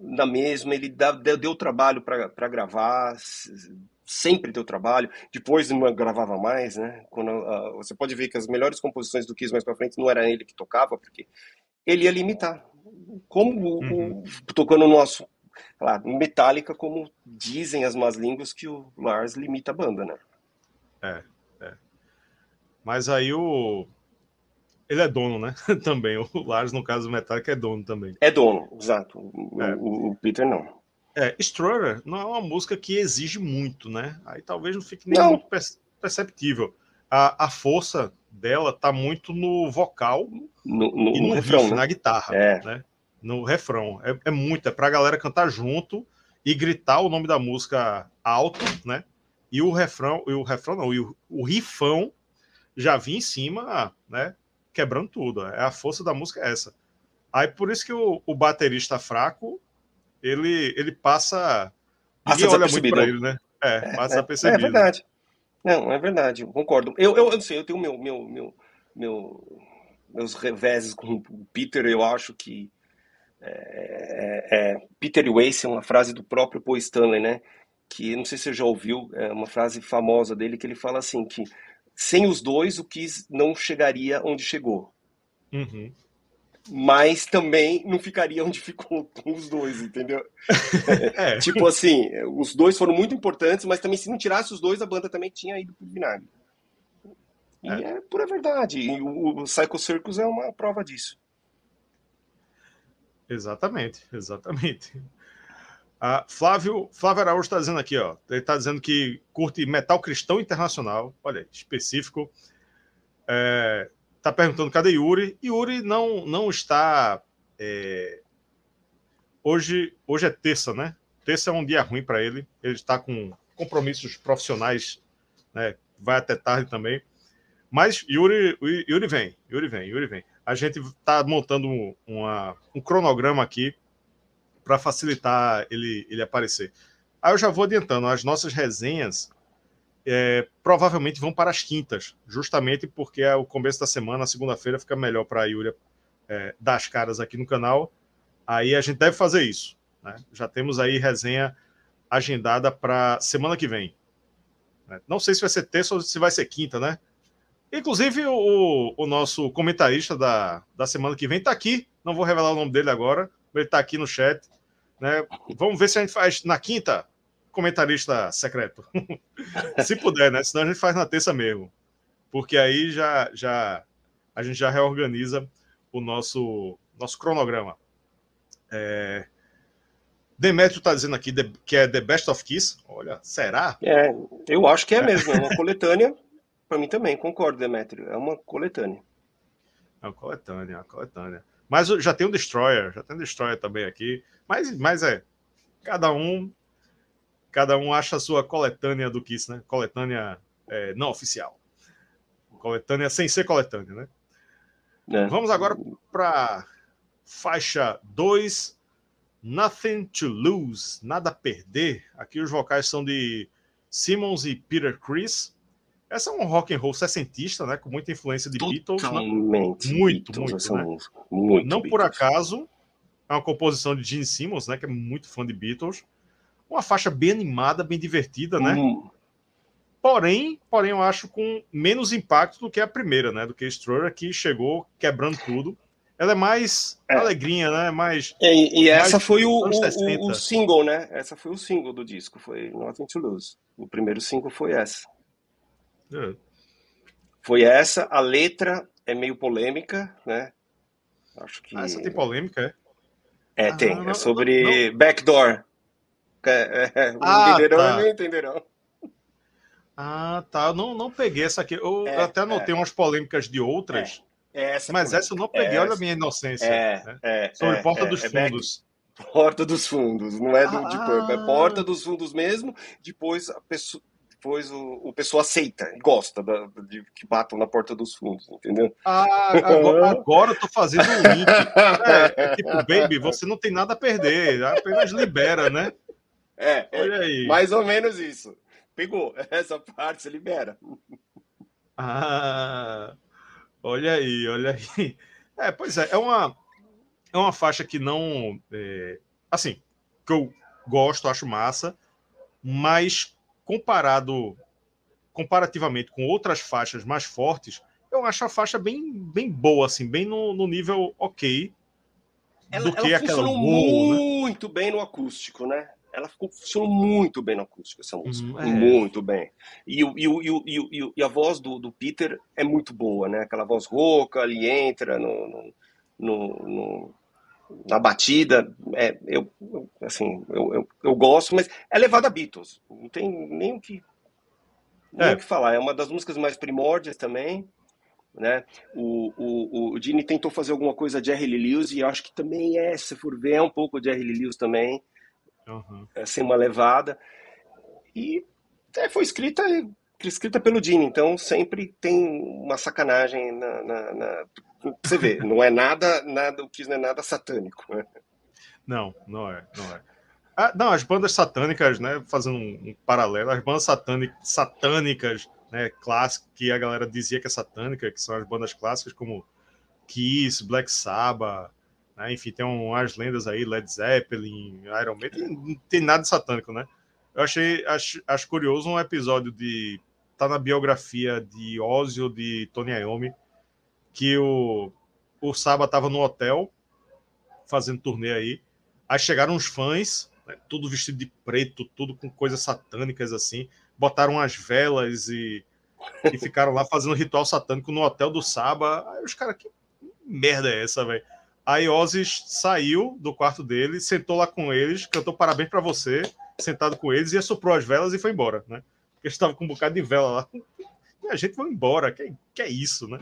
na mesma, ele dá, deu, deu trabalho para gravar, sempre deu trabalho. Depois não gravava mais, né? Quando, uh, você pode ver que as melhores composições do Kiss mais para frente não era ele que tocava, porque ele ia limitar. Como uhum. o, tocando no nosso Claro, Metallica, como dizem as más línguas, que o Lars limita a banda, né? É, é. Mas aí o. Ele é dono, né? também. O Lars, no caso do Metallica, é dono também. É dono, exato. É. O, o, Peter não. É, Strutter não é uma música que exige muito, né? Aí talvez não fique nem não. muito perceptível. A, a força dela tá muito no vocal no, no, e no, no refrão, riff, né? na guitarra, é. né? No refrão. É, é muito, é pra galera cantar junto e gritar o nome da música alto, né? E o refrão, e o refrão não, e o, o rifão já vinha em cima, né? Quebrando tudo. É a força da música é essa. Aí por isso que o, o baterista fraco, ele, ele passa. Ninguém olha muito pra ele, né? É, passa é, a perceber. É, é verdade. Não, é verdade, concordo. Eu, eu, eu não sei, eu tenho meu, meu, meu, meu, meus reveses com o Peter, eu acho que é, é, é Peter Wace é uma frase do próprio Paul Stanley, né? Que não sei se você já ouviu, é uma frase famosa dele que ele fala assim que sem os dois o Kiss não chegaria onde chegou. Uhum mas também não ficaria onde ficou com os dois, entendeu? é. Tipo assim, os dois foram muito importantes, mas também se não tirasse os dois, a banda também tinha ido pro vinagre. E é, é pura verdade. E o, o Psycho Circus é uma prova disso. Exatamente, exatamente. Ah, Flávio, Flávio Araújo está dizendo aqui, ó. Ele está dizendo que curte metal cristão internacional. Olha, específico. É, está perguntando cadê Yuri. Yuri não, não está. É... Hoje, hoje é terça, né? Terça é um dia ruim para ele. Ele está com compromissos profissionais, né? Vai até tarde também. Mas Yuri, Yuri vem, Yuri vem, Yuri vem. A gente está montando uma, um cronograma aqui para facilitar ele, ele aparecer. Aí eu já vou adiantando, as nossas resenhas é, provavelmente vão para as quintas, justamente porque é o começo da semana, segunda-feira, fica melhor para a Yuri é, dar as caras aqui no canal. Aí a gente deve fazer isso. Né? Já temos aí resenha agendada para semana que vem. Né? Não sei se vai ser terça ou se vai ser quinta, né? Inclusive, o, o nosso comentarista da, da semana que vem está aqui. Não vou revelar o nome dele agora, ele está aqui no chat. Né? Vamos ver se a gente faz na quinta comentarista secreto. Se puder, né? Senão a gente faz na terça mesmo. Porque aí já, já a gente já reorganiza o nosso, nosso cronograma. É... Demetrio está dizendo aqui que é The Best of Kiss. Olha, será? É, eu acho que é mesmo. É uma coletânea. Para mim também, concordo, Demetrio. É uma coletânea. É uma coletânea, é uma coletânea. Mas já tem um Destroyer, já tem um Destroyer também aqui. Mas, mas é, cada um cada um acha a sua coletânea do Kiss, né? Coletânea é, não oficial. Coletânea sem ser coletânea, né? É. Vamos agora para faixa 2, Nothing to Lose, Nada a Perder. Aqui os vocais são de Simmons e Peter Chris. Essa é um rock and roll sessentista, né? Com muita influência de Beatles. Né? Muito, muito, né? muito. Não Beatles. por acaso é uma composição de Gene Simmons, né? Que é muito fã de Beatles. Uma faixa bem animada, bem divertida, né? Hum. Porém, porém, eu acho com menos impacto do que a primeira, né? Do que a Stroller, que chegou quebrando tudo. Ela é mais é. alegrinha, né? Mais. E, e essa foi o, o, o, single, né? Essa foi o single do disco, foi Nothing to Lose. O primeiro single foi essa. É. Foi essa. A letra é meio polêmica, né? Acho que. Ah, essa tem polêmica, é? É, tem. Ah, é sobre não. Backdoor. É, é, ah, entenderão tá. não entenderão. Ah, tá. Eu não, não peguei essa aqui. Eu é, até anotei é. umas polêmicas de outras. É, essa mas essa eu não peguei. Olha a minha inocência. É, né? Sobre Porta dos Fundos. Porta dos Fundos, não é do ah. de Purple, é Porta dos Fundos mesmo. Depois a pessoa, depois o, o pessoal aceita, gosta da, de que batam na porta dos fundos, entendeu? Ah, agora, agora eu tô fazendo um link. É, é, tipo, baby, você não tem nada a perder, apenas libera, né? É, é, Olha aí. mais ou menos isso. Pegou. Essa parte você libera. Ah, olha aí, olha aí. É, pois é, é uma, é uma faixa que não. É, assim, que eu gosto, acho massa, mas comparado comparativamente com outras faixas mais fortes, eu acho a faixa bem, bem boa, assim, bem no, no nível ok. ela, do que ela aquela funcionou né? muito né? bem no acústico, né? Ela ficou, funcionou muito bem no acústico, essa música. Hum, é. Muito bem. E, e, e, e, e, a voz do, do Peter é muito boa, né? Aquela voz rouca, ele entra no, no, no, no na batida. É, eu, assim, eu, eu, eu, gosto, mas é levada a Beatles. Não tem nem o que, nem é. o que falar. É uma das músicas mais primórdias também. Né? O, o, o Gene tentou fazer alguma coisa de Lee Lewis e acho que também é, se for ver, é um pouco de Lee Lewis também, uhum. assim, uma levada. E é, foi escrita escrita pelo Gene, então sempre tem uma sacanagem na, na, na... você vê, não é nada, nada, o Kiss não é nada satânico. Né? Não, não é, não é. Ah, não, as bandas satânicas, né, fazendo um, um paralelo, as bandas satânicas, né, clássica, que a galera dizia que é satânica, que são as bandas clássicas como Kiss, Black Sabbath, né, enfim, tem umas lendas aí, Led Zeppelin, Iron Maiden, não tem nada satânico, né? Eu achei, acho, acho curioso um episódio de, tá na biografia de Ozzy ou de Tony Iommi, que o, o Saba tava no hotel, fazendo turnê aí, aí chegaram os fãs, né, tudo vestido de preto, tudo com coisas satânicas assim, botaram as velas e, e ficaram lá fazendo ritual satânico no hotel do Saba. Aí os caras, que merda é essa, velho? Aí Ozzy saiu do quarto dele, sentou lá com eles, cantou parabéns para você, sentado com eles, e assoprou as velas e foi embora, né? Porque estava com um bocado de vela lá. E a gente vai embora, que, que é isso, né?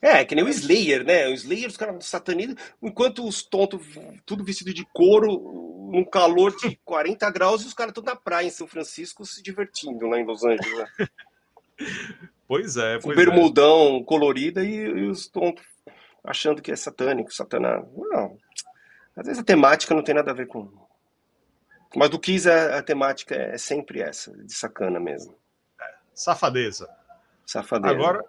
É, que nem o Slayer, né? O Slayer, os caras satanistas, enquanto os tontos, tudo vestido de couro, num calor de 40 graus, e os caras estão na praia em São Francisco se divertindo lá em Los Angeles. Né? Pois é, pois bermudão é. colorida e, e, os tontos achando que é satânico, satanás. Não. Às vezes a temática não tem nada a ver com. Mas do Kiss a, a temática é sempre essa, de sacana mesmo. É, safadeza. Safadeza. Agora,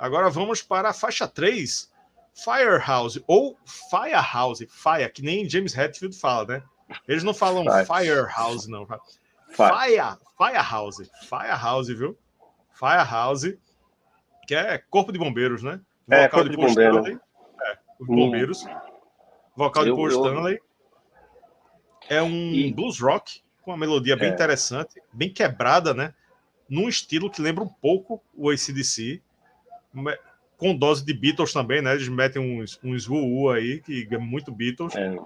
Agora vamos para a faixa 3, Firehouse, ou Firehouse, Fire, que nem James Hetfield fala, né? Eles não falam Firehouse, não. Fire, Firehouse, Firehouse, viu? Firehouse, que é Corpo de Bombeiros, né? É, Vocal de Paul Stanley. É, os Bombeiros. Vocal eu, de Paul eu... Stanley. É um e... blues rock com uma melodia bem é. interessante, bem quebrada, né? Num estilo que lembra um pouco o ACDC com dose de Beatles também, né? Eles metem uns, uns uh, aí, que é muito Beatles. É.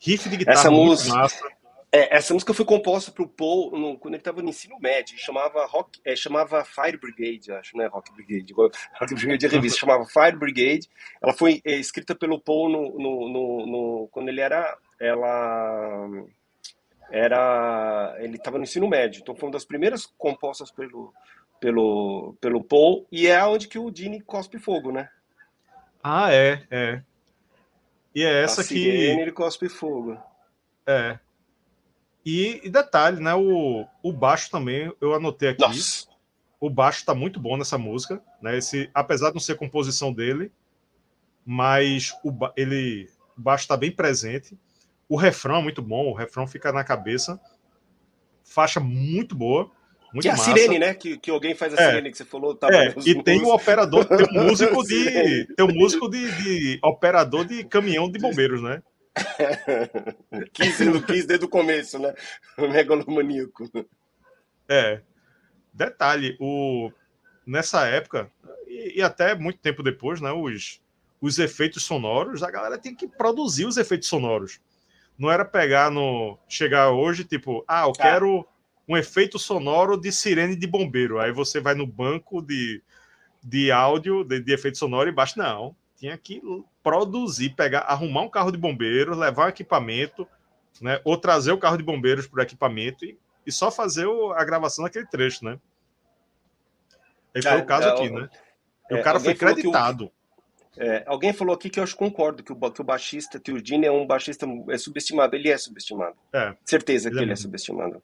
Riff de guitarra essa música, massa. É, essa música foi composta para o Paul no, quando ele estava no ensino médio, chamava rock, é, chamava Fire Brigade, acho, né? Rock Brigade, Rock Brigade de revista, chamava Fire Brigade. Ela foi é, escrita pelo Paul no, no, no, quando ele era, ela era, ele estava no ensino médio, então foi uma das primeiras compostas pelo pelo, pelo Paul, e é onde que o Dini cospe fogo, né? Ah, é, é. E é essa que. ele cospe fogo. É. E, e, detalhe, né? O, o baixo também, eu anotei aqui. Nossa. O baixo tá muito bom nessa música, né? Esse, apesar de não ser composição dele, mas o, ele, o baixo tá bem presente. O refrão é muito bom, o refrão fica na cabeça. Faixa muito boa. Muito que é a massa. sirene, né? Que, que alguém faz a é. sirene que você falou. Tá é, e tem o operador, tem um músico de. tem um músico de, de operador de caminhão de bombeiros, né? quis, não quis desde o começo, né? O megalomaníaco. É. Detalhe, o, nessa época, e, e, até muito tempo depois, né? Os, os efeitos sonoros, a galera tinha que produzir os efeitos sonoros. Não era pegar no. chegar hoje, tipo, ah, eu tá. quero um efeito sonoro de sirene de bombeiro. Aí você vai no banco de, de áudio, de, de efeito sonoro e baixa. Não, tinha que produzir, pegar, arrumar um carro de bombeiro, levar um equipamento, né? Ou trazer o carro de bombeiros para o equipamento e, e só fazer o, a gravação daquele trecho, né? E foi é, o caso é, aqui, né? E é, o cara foi creditado. É, alguém falou aqui que eu acho que concordo que o, que o baixista Tildini é um baixista é subestimado. Ele é subestimado. É, Certeza que ele é, é subestimado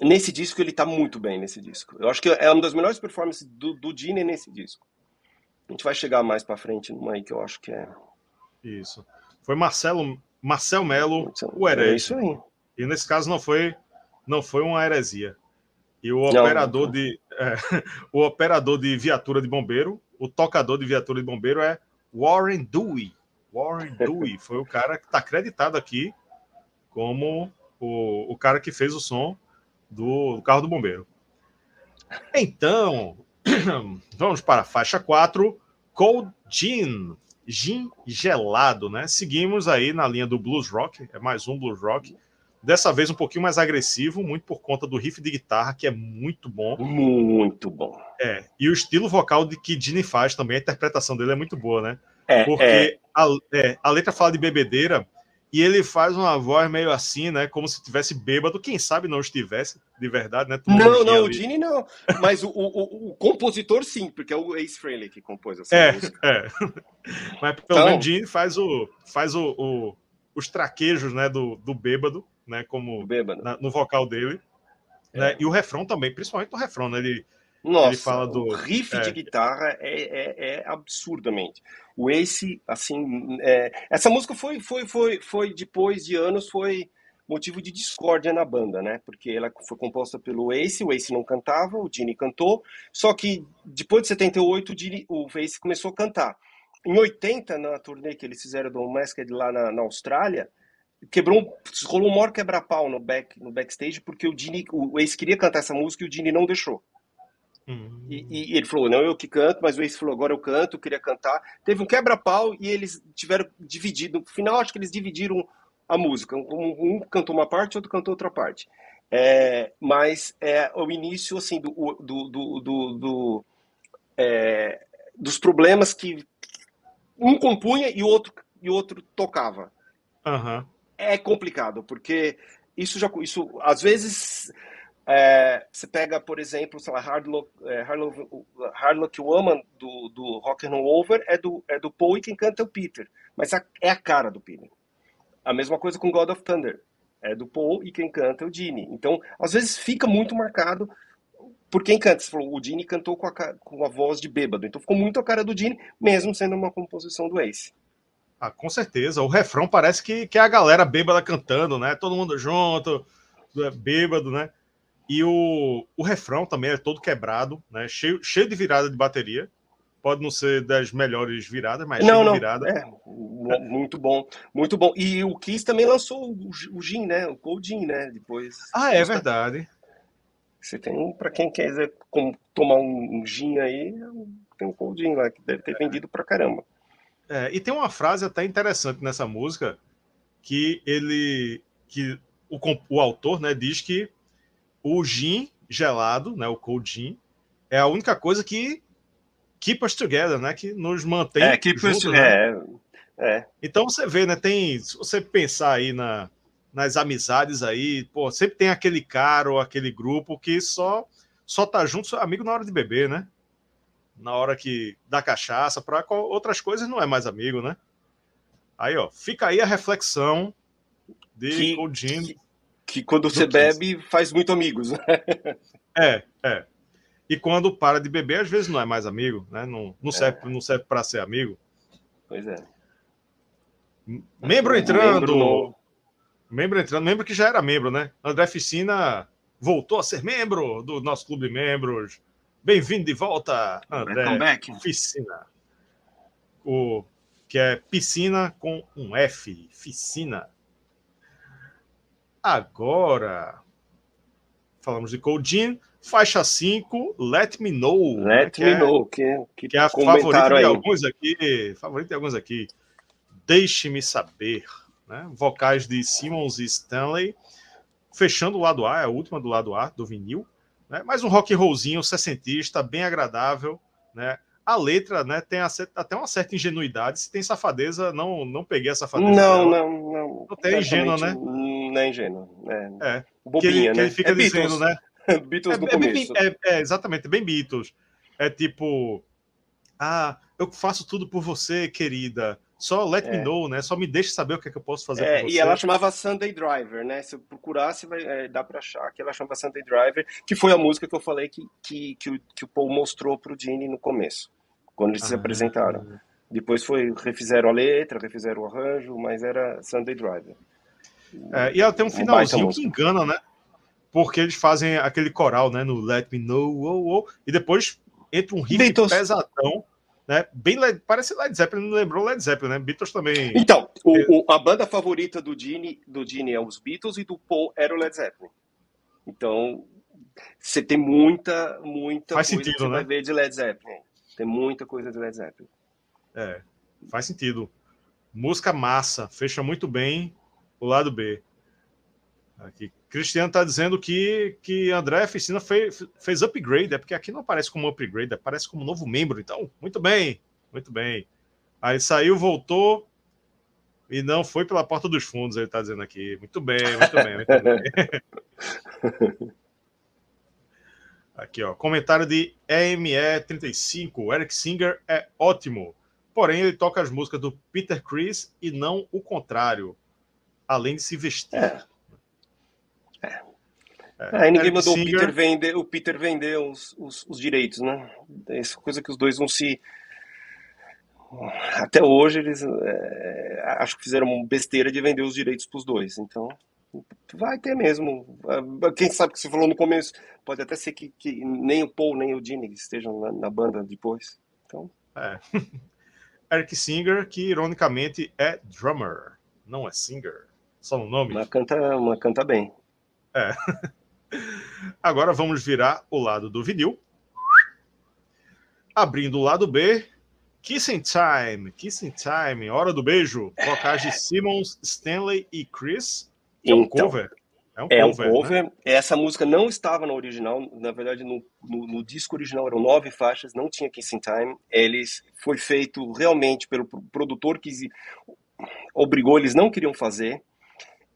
nesse disco ele tá muito bem nesse disco. Eu acho que é uma das melhores performances do, do Dini nesse disco. A gente vai chegar mais para frente numa aí que eu acho que é. Isso. Foi Marcelo Marcel Melo, o herege. É isso aí. E nesse caso não foi não foi uma heresia. E o não, operador não. de é, o operador de viatura de bombeiro, o tocador de viatura de bombeiro é Warren Dewey. Warren Dewey foi o cara que está acreditado aqui como o, o cara que fez o som do, carro do bombeiro. Então, vamos para a faixa 4, Cold Gin, gin gelado, né? Seguimos aí na linha do blues rock, é mais um blues rock. Dessa vez um pouquinho mais agressivo, muito por conta do riff de guitarra, que é muito bom. Muito bom. É, e o estilo vocal de que Gene faz também, a interpretação dele é muito boa, né? É, Porque é. A, é, a letra fala de bebedeira e ele faz uma voz meio assim, né? Como se estivesse bêbado. Quem sabe não estivesse, de verdade, né? Não, não, ali. o Gene não. Mas o, o, o, compositor sim, porque é o Ace Frehley que compôs essa é, música. É, Mas pelo então... menos o Gene faz, o, faz o, o, os traquejos né, do, do bêbado, né? Como bêbado. Na, no vocal dele. É. Né, e o refrão também, principalmente o refrão, né? Ele, Nossa, ele fala do. O riff é. de guitarra é, é, é, absurdamente. O Ace, assim, é, essa música foi, foi, foi, foi depois de anos, foi motivo de discórdia na banda, né? Porque ela foi composta pelo Ace, o Ace não cantava, o Gene cantou, só que depois de 78 o, Gene, o Ace começou a cantar. Em 80, na turnê que eles fizeram do Masked lá na, na Austrália, quebrou, rolou um maior quebra-pau no, back, no backstage, porque o, Gene, o Ace queria cantar essa música e o Gene não deixou. Hum. E, e, ele falou, não, eu que canto, mas o Ace falou, agora eu canto, eu queria cantar. Teve um quebra-pau e eles tiveram dividido. No final, acho que eles dividiram a música. Um, um cantou uma parte, outro cantou outra parte. É, mas é o início, assim, do, do, do, do, do é, dos problemas que um compunha e o outro, e outro tocava. Uhum. É complicado, porque isso já, isso às vezes é, você pega, por exemplo, sei lá, Hard Luck, é, Hard Luck, Hard Luck Woman do, do Rock and Roll Over é do, é do Paul e quem canta é o Peter. Mas a, é a cara do Peter. A mesma coisa com God of Thunder. É do Paul e quem canta é o Gene. Então, às vezes fica muito marcado por quem canta. Você falou, o Gene cantou com a, com a voz de bêbado. Então ficou muito a cara do Gene, mesmo sendo uma composição do Ace. Ah, com certeza. O refrão parece que, que é a galera bêbada cantando, né? Todo mundo junto, bêbado, né? E o, o refrão também é todo quebrado, né? Cheio, cheio de virada de bateria. Pode não ser das melhores viradas, mas não, não. virada. É, muito bom, muito bom. E o Kiss também lançou o, o Gin, né? O Cold Gin, né? Depois. Ah, é verdade. Você tem um, para quem quiser tomar um, um gin aí, tem um Cold Gin lá, que deve ter vendido pra caramba. É, e tem uma frase até interessante nessa música que ele. que o, o autor né, diz que o gin gelado, né, o cold gin, é a única coisa que keep us together, né, que nos mantém é, keep juntos, us, né? é, é. Então você vê, né, tem, se você pensar aí na, nas amizades aí, pô, sempre tem aquele cara ou aquele grupo que só só tá junto, amigo na hora de beber, né? Na hora que dá cachaça, para outras coisas não é mais amigo, né? Aí, ó, fica aí a reflexão de que, Cold Gin. Que, quando você bebe, faz muito amigos. Né? É, é. E quando para de beber, às vezes não é mais amigo, né? Não, não serve, é. não serve para ser amigo. Pois é. Membro entrando. Membro, membro entrando, membro que já era membro, né? André Ficina voltou a ser membro do nosso clube de membros. Bem-vindo de volta, André back. Ficina. O que é piscina com um F, Ficina. Agora, falamos de Coldin, faixa 5, Let Me Know. Let que Me é, Know, que, que, que é a favorita de alguns aqui. Favorita de alguns aqui. Deixe-me saber. Né? Vocais de Simmons e Stanley. Fechando o lado A, é a última do lado A do vinil. Né? Mais um rock and rollzinho sessentista, bem agradável. Né? A letra né, tem até uma certa ingenuidade. Se tem safadeza, não, não peguei a safadeza. Não, dela. não, não. Não tem ingênua, né? Não é ingênua. É, é. Bobinha, que ele, né? que ele fica é dizendo, Beatles. né? Beatles é, do é, começo. É, é, exatamente, bem Beatles. É tipo, ah, eu faço tudo por você, querida. Só let me know, né? Só me deixe saber o que, é que eu posso fazer é, por você. E ela chamava Sunday Driver, né? Se procurar, você vai, é, dá pra achar que ela chamava Sunday Driver, que foi a música que eu falei que, que, que, o, que o Paul mostrou pro Gene no começo, quando eles ah, se apresentaram. Depois foi, refizeram a letra, refizeram o arranjo, mas era Sunday Driver. É, e ela tem um finalzinho que engana, né? Porque eles fazem aquele coral, né? No Let Me Know, oh, oh, e depois entra um riff Beatles. pesadão. né? Bem, parece Led Zeppelin, não lembrou Led Zeppelin, né? Beatles também. Então, o, o, a banda favorita do Gene, do Gene é os Beatles e do Paul era o Led Zeppelin. Então, você tem muita, muita faz coisa sentido, que né? vai ver de Led Zeppelin. Tem muita coisa de Led Zeppelin. É, faz sentido. Música massa, fecha muito bem o lado B. Aqui. Cristiano está dizendo que, que André Ficina fez, fez upgrade, é porque aqui não aparece como upgrade, aparece como novo membro. Então, muito bem, muito bem. Aí saiu, voltou e não foi pela porta dos fundos, ele está dizendo aqui. Muito bem, muito bem, muito bem. Aqui, ó. Comentário de EME35. Eric Singer é ótimo. Porém, ele toca as músicas do Peter Chris e não o contrário. Além de se vestir. É. É. É, Aí ninguém Eric mandou Singer... o Peter vender, o Peter vender os, os, os, direitos, né? Essa coisa que os dois vão se. Até hoje eles é, acho que fizeram besteira de vender os direitos para os dois. Então vai ter mesmo. Quem sabe que você falou no começo, pode até ser que, que nem o Paul nem o Dini estejam na, na banda depois. Então. É. Eric Singer, que ironicamente é drummer, não é singer. Só no nome. Mas canta, mas canta bem. É. Agora vamos virar o lado do vinil. Abrindo o lado B. Kissing Time, Kissing Time, Hora do Beijo. Vocais de Simmons, Stanley e Chris. É um então, cover. É um é cover. Um cover. Né? Essa música não estava no original. Na verdade, no, no, no, disco original eram nove faixas, não tinha Kissing Time. Eles foi feito realmente pelo produtor que obrigou, eles não queriam fazer.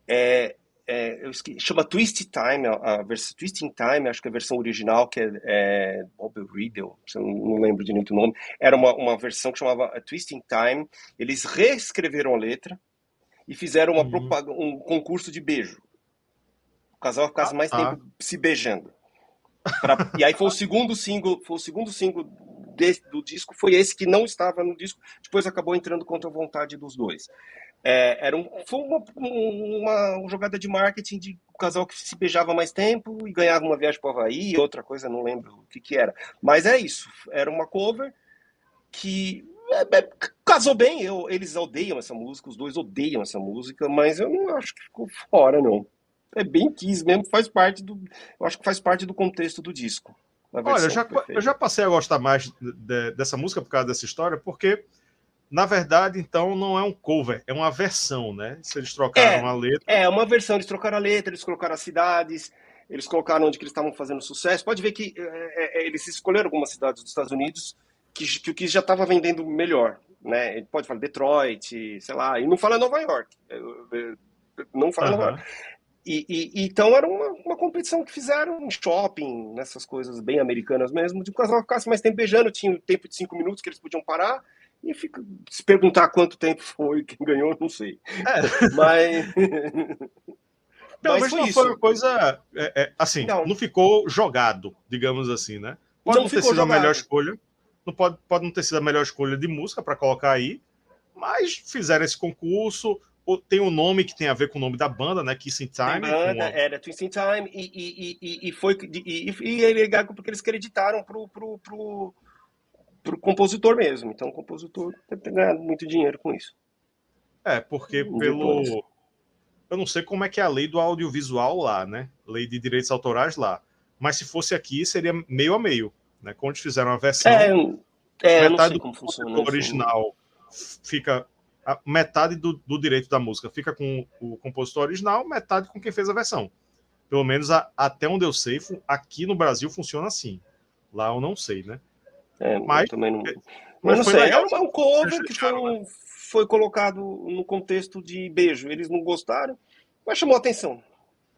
É, é, chama Twist Time, a, versão Twisting Time, acho que é a versão original, que é, é Bob Riddle, não, lembro direito o nome, era uma, uma versão que chamava Twisting Time. Eles reescreveram a letra e fizeram uma uhum. um concurso de beijo. O casal ficasse ah, mais ah. tempo se beijando. Pra, e aí foi o segundo single, foi o segundo single desse, do disco, foi esse que não estava no disco, depois acabou entrando contra a vontade dos dois. É, era um, foi uma, uma, uma, jogada de marketing de um casal que se beijava mais tempo e ganhava uma viagem para o Havaí, outra coisa, não lembro o que, que era. Mas é isso, era uma cover que é, é, casou bem. Eu, eles odeiam essa música, os dois odeiam essa música, mas eu não acho que ficou fora, não. É bem quis mesmo, faz parte do. Eu acho que faz parte do contexto do disco. Olha, eu já, eu já passei a gostar mais de, dessa música por causa dessa história, porque na verdade, então, não é um cover, é uma versão, né? Se eles trocaram é, a letra. É, uma versão, eles trocaram a letra, eles colocaram as cidades, eles colocaram onde que eles estavam fazendo sucesso. Pode ver que é, é, eles escolheram algumas cidades dos Estados Unidos que, que o que já estava vendendo melhor, né? Ele pode falar Detroit, sei lá, e não fala Nova York. Não fala uhum. Nova York. E, e, então era uma, uma competição que fizeram em shopping, nessas coisas bem americanas mesmo, de um casal ficasse mais tempo beijando, tinha um tempo de cinco minutos que eles podiam parar, e fica, se perguntar quanto tempo foi quem ganhou, não sei. É. Mas. Pelo menos não foi uma coisa. É, é, assim, não. não. ficou jogado, digamos assim, né? Pode não, não ter sido jogado. a melhor escolha. Não pode, pode não ter sido a melhor escolha de música para colocar aí, mas fizeram esse concurso. Tem um nome que tem a ver com o nome da banda, né? Kissing Time. Banda, uma... Era Twisting Time, e, e, e, e foi. E, e, e é legal porque eles acreditaram pro, pro, pro para o compositor mesmo. Então o compositor deve ter ganhado muito dinheiro com isso. É, porque pelo. Eu não sei como é que é a lei do audiovisual lá, né? Lei de direitos autorais lá. Mas se fosse aqui, seria meio a meio. Né? Quando fizeram a versão. É, é metade do funciona, original fica. Metade do, do, direito da música fica com o compositor original, metade com quem fez a versão. Pelo menos a, até onde eu sei, aqui no Brasil funciona assim. Lá eu não sei, né? É, mas também não. É, mas não sei, legal, é um cover que foi, um, foi colocado no contexto de beijo. Eles não gostaram, mas chamou atenção.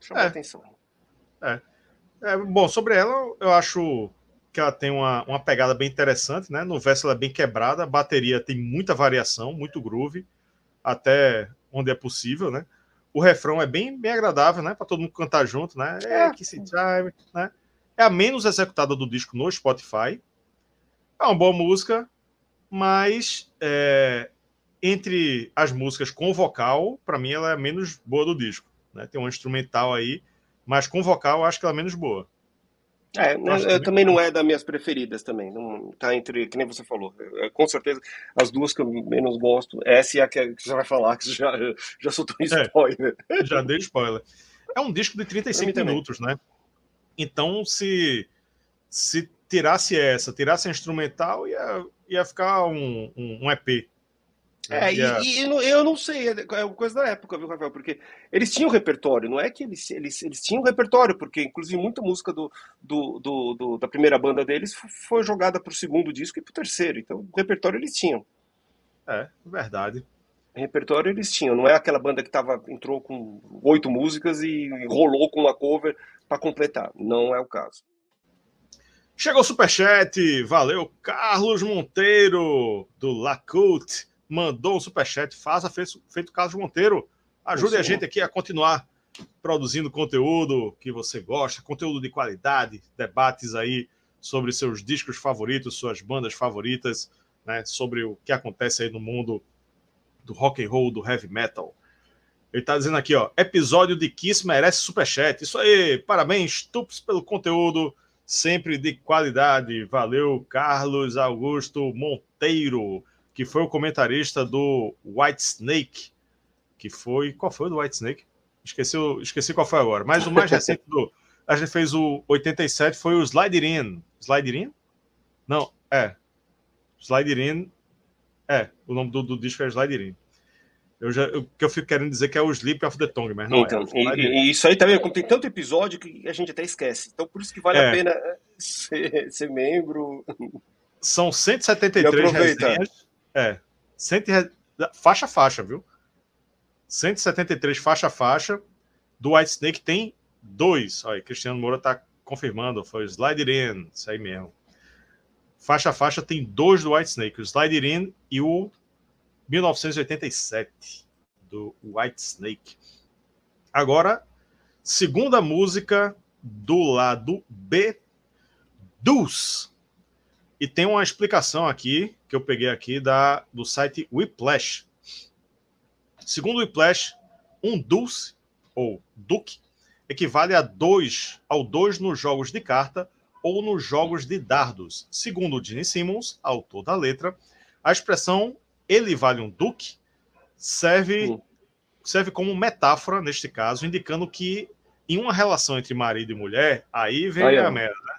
Chamou é. atenção. É. é. Bom, sobre ela, eu acho que ela tem uma, uma pegada bem interessante, né? No verso ela é bem quebrada, a bateria tem muita variação, muito groove, até onde é possível, né? O refrão é bem, bem agradável, né? Para todo mundo cantar junto, né? É, que se time, né? É a menos executada do disco no Spotify, é uma boa música, mas é, entre as músicas com vocal, para mim ela é a menos boa do disco. Né? Tem um instrumental aí, mas com vocal eu acho que ela é menos boa. É, eu, eu também não é das minhas preferidas também. Não tá entre, que nem você falou. Eu, com certeza, as duas que eu menos gosto, essa e a que você vai falar, que já, já soltou é, spoiler. É, já dei spoiler. É um disco de 35 minutos, né? Então, se, se tirasse essa, tirasse a instrumental, ia, ia ficar um, um, um EP. É, e, e, eu não sei, é, é coisa da época, viu, Rafael? Porque eles tinham repertório, não é que eles, eles, eles tinham repertório, porque inclusive muita música do, do, do, do da primeira banda deles foi jogada para o segundo disco e para o terceiro, então o repertório eles tinham. É, verdade. repertório eles tinham, não é aquela banda que tava, entrou com oito músicas e rolou com uma cover para completar, não é o caso. Chegou o superchat, valeu Carlos Monteiro do Lacute mandou um superchat, faça feito Carlos Monteiro. Ajude a gente aqui a continuar produzindo conteúdo que você gosta, conteúdo de qualidade, debates aí sobre seus discos favoritos, suas bandas favoritas, né, sobre o que acontece aí no mundo do rock and roll, do heavy metal. Ele está dizendo aqui, ó, episódio de Kiss merece superchat. Isso aí, parabéns, Tups, pelo conteúdo, sempre de qualidade. Valeu, Carlos Augusto Monteiro que foi o comentarista do White Snake, que foi. Qual foi o do White Snake? Esqueci, esqueci qual foi agora. Mas o mais recente do. A gente fez o 87, foi o Slider In. Slider In? Não, é. Slider In. É, o nome do, do disco é Slider In. Eu já, eu, que eu fico querendo dizer que é o Sleep of the Tongue, mas não então, é. E, e, isso aí também, como tem tanto episódio que a gente até esquece. Então, por isso que vale é. a pena ser, ser membro. São 173 resenhas. É. Cento, faixa faixa, viu? 173 faixa faixa. Do White Snake tem dois. Olha, Cristiano Moura tá confirmando. Foi o Slide In. Isso aí mesmo. Faixa faixa tem dois do White Snake. O Slide In e o 1987 do White Snake. Agora, segunda música do lado B, Deuce. E tem uma explicação aqui que eu peguei aqui da, do site Whiplash. Segundo o Whiplash, um dulce ou duque equivale a dois ao dois nos jogos de carta ou nos jogos de dardos. Segundo Gene Simmons, autor da letra, a expressão ele vale um duque serve, serve como metáfora, neste caso, indicando que em uma relação entre marido e mulher, aí vem aí, a merda, né?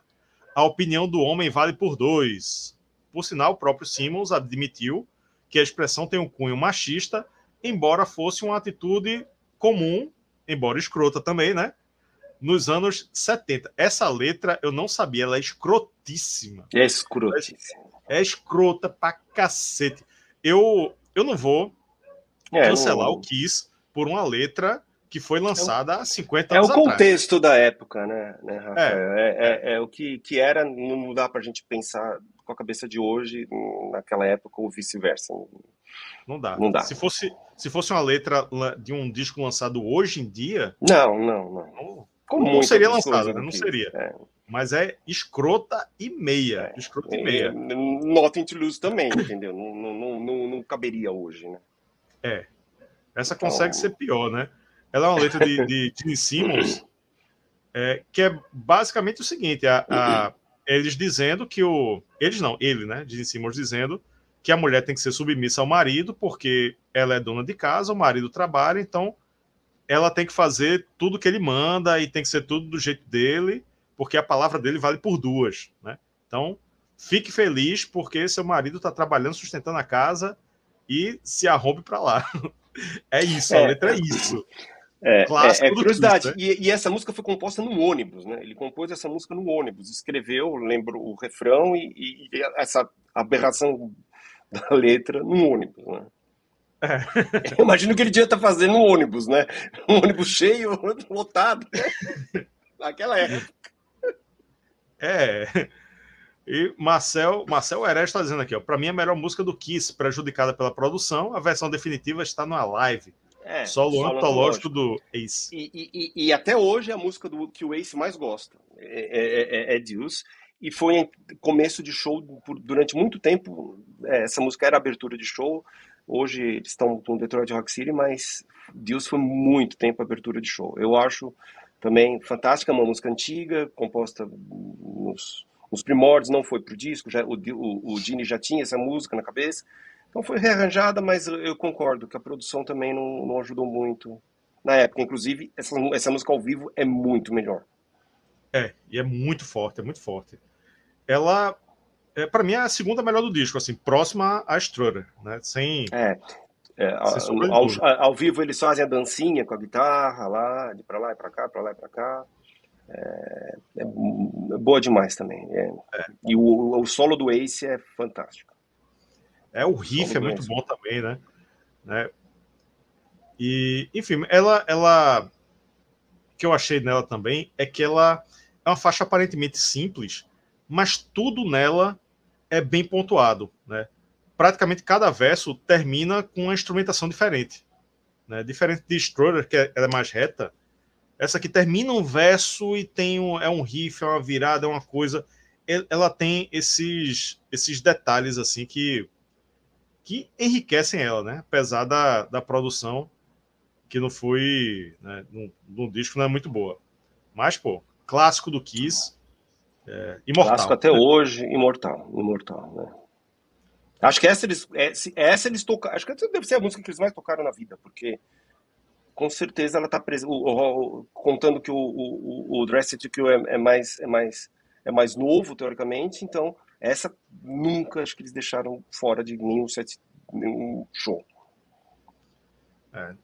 A opinião do homem vale por dois. Por sinal, o próprio Simmons admitiu que a expressão tem um cunho machista, embora fosse uma atitude comum, embora escrota também, né? Nos anos 70. Essa letra eu não sabia, ela é escrotíssima. É escrotíssima. É escrota pra cacete. Eu, eu não vou é, cancelar não... o Kiss por uma letra que foi lançada é há 50 anos atrás. É o contexto atrás. da época, né, né Rafael? É, é, é, é, o que, que era, não dá pra gente pensar com a cabeça de hoje naquela época ou vice-versa. Não dá. Não dá. Se fosse, se fosse uma letra de um disco lançado hoje em dia. Não, não, não. Como não seria lançado, né? Não seria. É. Mas é escrota e meia. É. Escrota e meia. Nothing to lose também, entendeu? não, não, não, não, caberia hoje, né? É. Essa então... consegue ser pior, né? Ela é uma letra de, de Gene Simmons, é, que é basicamente o seguinte: a, a eles dizendo que o. Eles não, ele, né? Gene Simmons dizendo que a mulher tem que ser submissa ao marido, porque ela é dona de casa, o marido trabalha, então ela tem que fazer tudo que ele manda e tem que ser tudo do jeito dele, porque a palavra dele vale por duas, né? Então, fique feliz porque seu marido está trabalhando, sustentando a casa e se arrompe para lá. É isso, a é. letra é isso. É, é, é curiosidade. Twist, né? e, e, essa música foi composta no ônibus, né? Ele compôs essa música no ônibus, escreveu, lembro o refrão e, e, essa aberração da letra no ônibus, né? É. Eu imagino que ele devia estar fazendo no ônibus, né? Um ônibus cheio, lotado, naquela época. É. E Marcel, Marcel Heres está dizendo aqui, ó, para mim a melhor música do Kiss, prejudicada pela produção, a versão definitiva está na live. É, solo, solo antológico do Ace. E, e, e, até hoje é a música do, que o Ace mais gosta. É, é, é, é Deus. E foi começo de show por, durante muito tempo. É, essa música era abertura de show. Hoje eles estão com Detroit Rock City, mas Deus foi muito tempo abertura de show. Eu acho também fantástica, uma música antiga, composta nos, nos primórdios, não foi pro disco, já, o, o, o Dini já tinha essa música na cabeça, então foi rearranjada, mas eu concordo que a produção também não, não ajudou muito na época. Inclusive, essa, essa música ao vivo é muito melhor. É, e é muito forte, é muito forte. Ela, é, para mim, é a segunda melhor do disco, assim, próxima a Strutter, né? Sem. É. é sem ao, ao, vivo eles fazem a dancinha com a guitarra lá, de pra lá e pra cá, pra lá e pra cá. É, é boa demais também. É. é. E o, o, solo do Ace é fantástico. É, o riff o é muito Ace. bom também, né? né? E, enfim, ela, ela. O que eu achei nela também é que ela é uma faixa aparentemente simples, mas tudo nela é bem pontuado, né? Praticamente cada verso termina com uma instrumentação diferente, né? Diferente de Strutter, que é, ela é mais reta, essa aqui termina um verso e tem um, é um riff, é uma virada, é uma coisa. Ela tem esses esses detalhes assim que que enriquecem ela, né? Apesar da, da produção que não foi, né, no, no disco não é muito boa. Mas, pô, clássico do Kiss, é, imortal. Clássico até né? hoje, imortal, imortal, né? Acho que essa eles, é, essa eles tocaram, acho que essa deve ser a música que eles mais tocaram na vida, porque com certeza ela está presente, contando que o, o, o Dressed to Kill é, é, mais, é, mais, é mais novo, teoricamente, então essa nunca acho que eles deixaram fora de nenhum, set, nenhum show. É.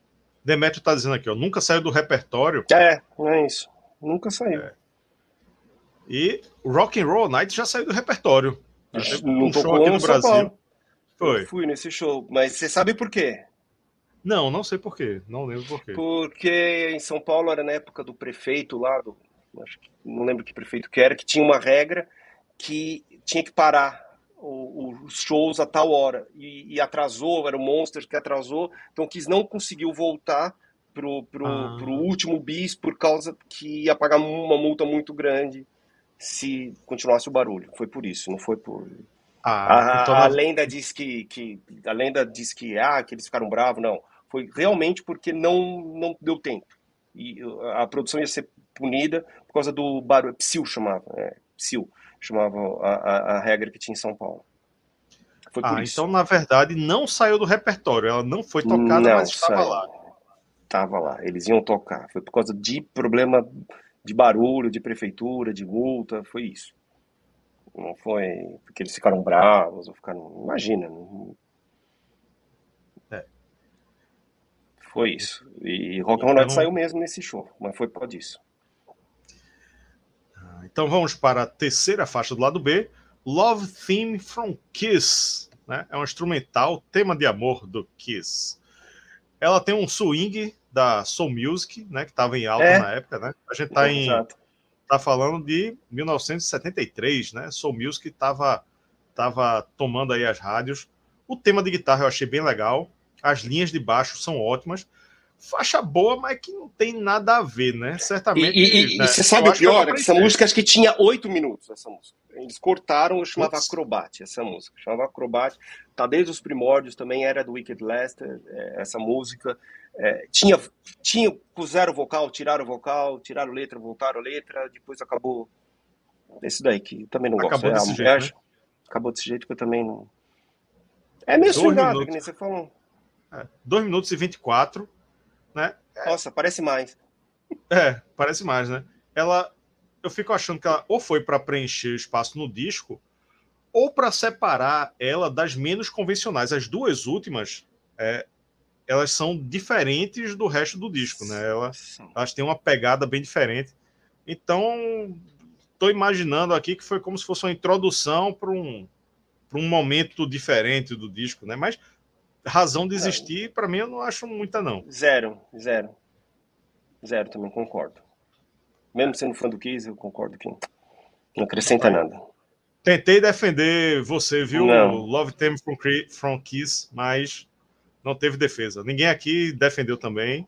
Demetrio está dizendo aqui, ó, nunca saiu do repertório. É, não é isso. Nunca saiu. É. E Rock and Roll Night já saiu do repertório. Não um show aqui no Brasil. Foi. Eu fui nesse show, mas você sabe por quê? Não, não sei por quê. Não lembro por quê. Porque em São Paulo era na época do prefeito lá, do, acho que, não lembro que prefeito que era, que tinha uma regra que tinha que parar os shows a tal hora. E, e atrasou, era o Monster que atrasou, então quis não conseguiu voltar pro, pro, ah. pro último bis por causa que ia pagar uma multa muito grande se continuasse o barulho. Foi por isso, não foi por. Ah, a, então... a, lenda diz que, que a lenda diz que ah que eles ficaram bravos, não. Foi realmente porque não não deu tempo e a produção ia ser punida por causa do barulho. Psil chamava, é, Psil chamava a, a, a regra que tinha em São Paulo. Foi ah, então na verdade não saiu do repertório, ela não foi tocada, não, mas estava saiu. lá estava lá, eles iam tocar. Foi por causa de problema de barulho, de prefeitura, de multa, foi isso. Não foi porque eles ficaram bravos ou ficaram. Imagina. Não... É. Foi isso. E Rock and Roll então... saiu mesmo nesse show, mas foi por disso. Ah, então vamos para a terceira faixa do lado B, Love Theme from Kiss. Né? É um instrumental, tema de amor do Kiss. Ela tem um swing da Soul Music, né, que estava em alta é. na época, né? A gente está em tá falando de 1973, né? Soul Music estava tava tomando aí as rádios. O tema de guitarra eu achei bem legal. As linhas de baixo são ótimas. Faixa boa, mas que não tem nada a ver, né? Certamente. E, e, né? e você sabe o pior? Que essa música acho que tinha oito minutos, essa música. Eles cortaram, eu chamava Putz. Acrobate, essa música. Chamava Acrobate. Tá desde os primórdios, também era do Wicked Lester, é, essa música. É, tinha, tinha, puseram o vocal, tiraram o vocal, tiraram letra, voltaram letra, depois acabou. Esse daí que também não acabou gosto. Desse é, jeito, né? Acabou desse jeito que eu também não. É meio sugado, que nem você falou. É, 2 minutos e 24, né? É. Nossa, parece mais. É, parece mais, né? Ela. Eu fico achando que ela ou foi para preencher o espaço no disco, ou para separar ela das menos convencionais. As duas últimas, é, elas são diferentes do resto do disco, né? Elas, elas têm uma pegada bem diferente. Então, estou imaginando aqui que foi como se fosse uma introdução para um, um momento diferente do disco, né? Mas razão de existir, para mim, eu não acho muita, não. Zero, zero. Zero, também concordo. Mesmo sendo fã do Kiss, eu concordo que não acrescenta nada. Tentei defender você, viu? Não. Love Them from, from Kiss, mas não teve defesa. Ninguém aqui defendeu também.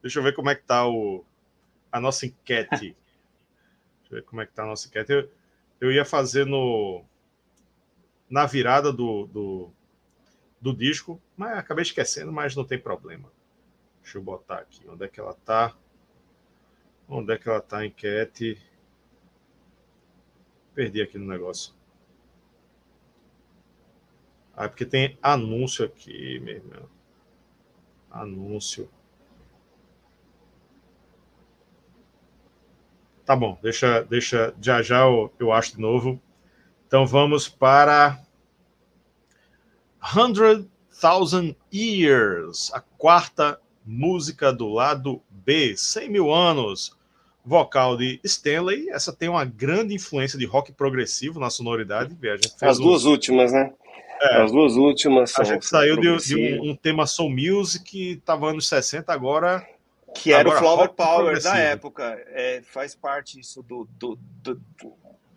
Deixa eu ver como é que tá o, a nossa enquete. Deixa eu ver como é que tá a nossa enquete. Eu, eu ia fazer no na virada do, do, do, disco, mas acabei esquecendo, mas não tem problema. Deixa eu botar aqui. Onde é que ela tá? Onde é que ela tá a enquete? Perdi aqui no negócio. Ah, porque tem anúncio aqui, meu irmão. Anúncio. Tá bom, deixa, deixa, já já eu, eu acho de novo. Então vamos para 100,000 Years, a quarta música do lado B, 100 mil anos. Vocal de Stanley, essa tem uma grande influência de rock progressivo na sonoridade. As duas últimas, né? É, As duas últimas. A gente saiu de, de um, um, tema soul music que estava anos 60, agora. Que era agora o Flower Power da época. É, faz parte isso do, do, do,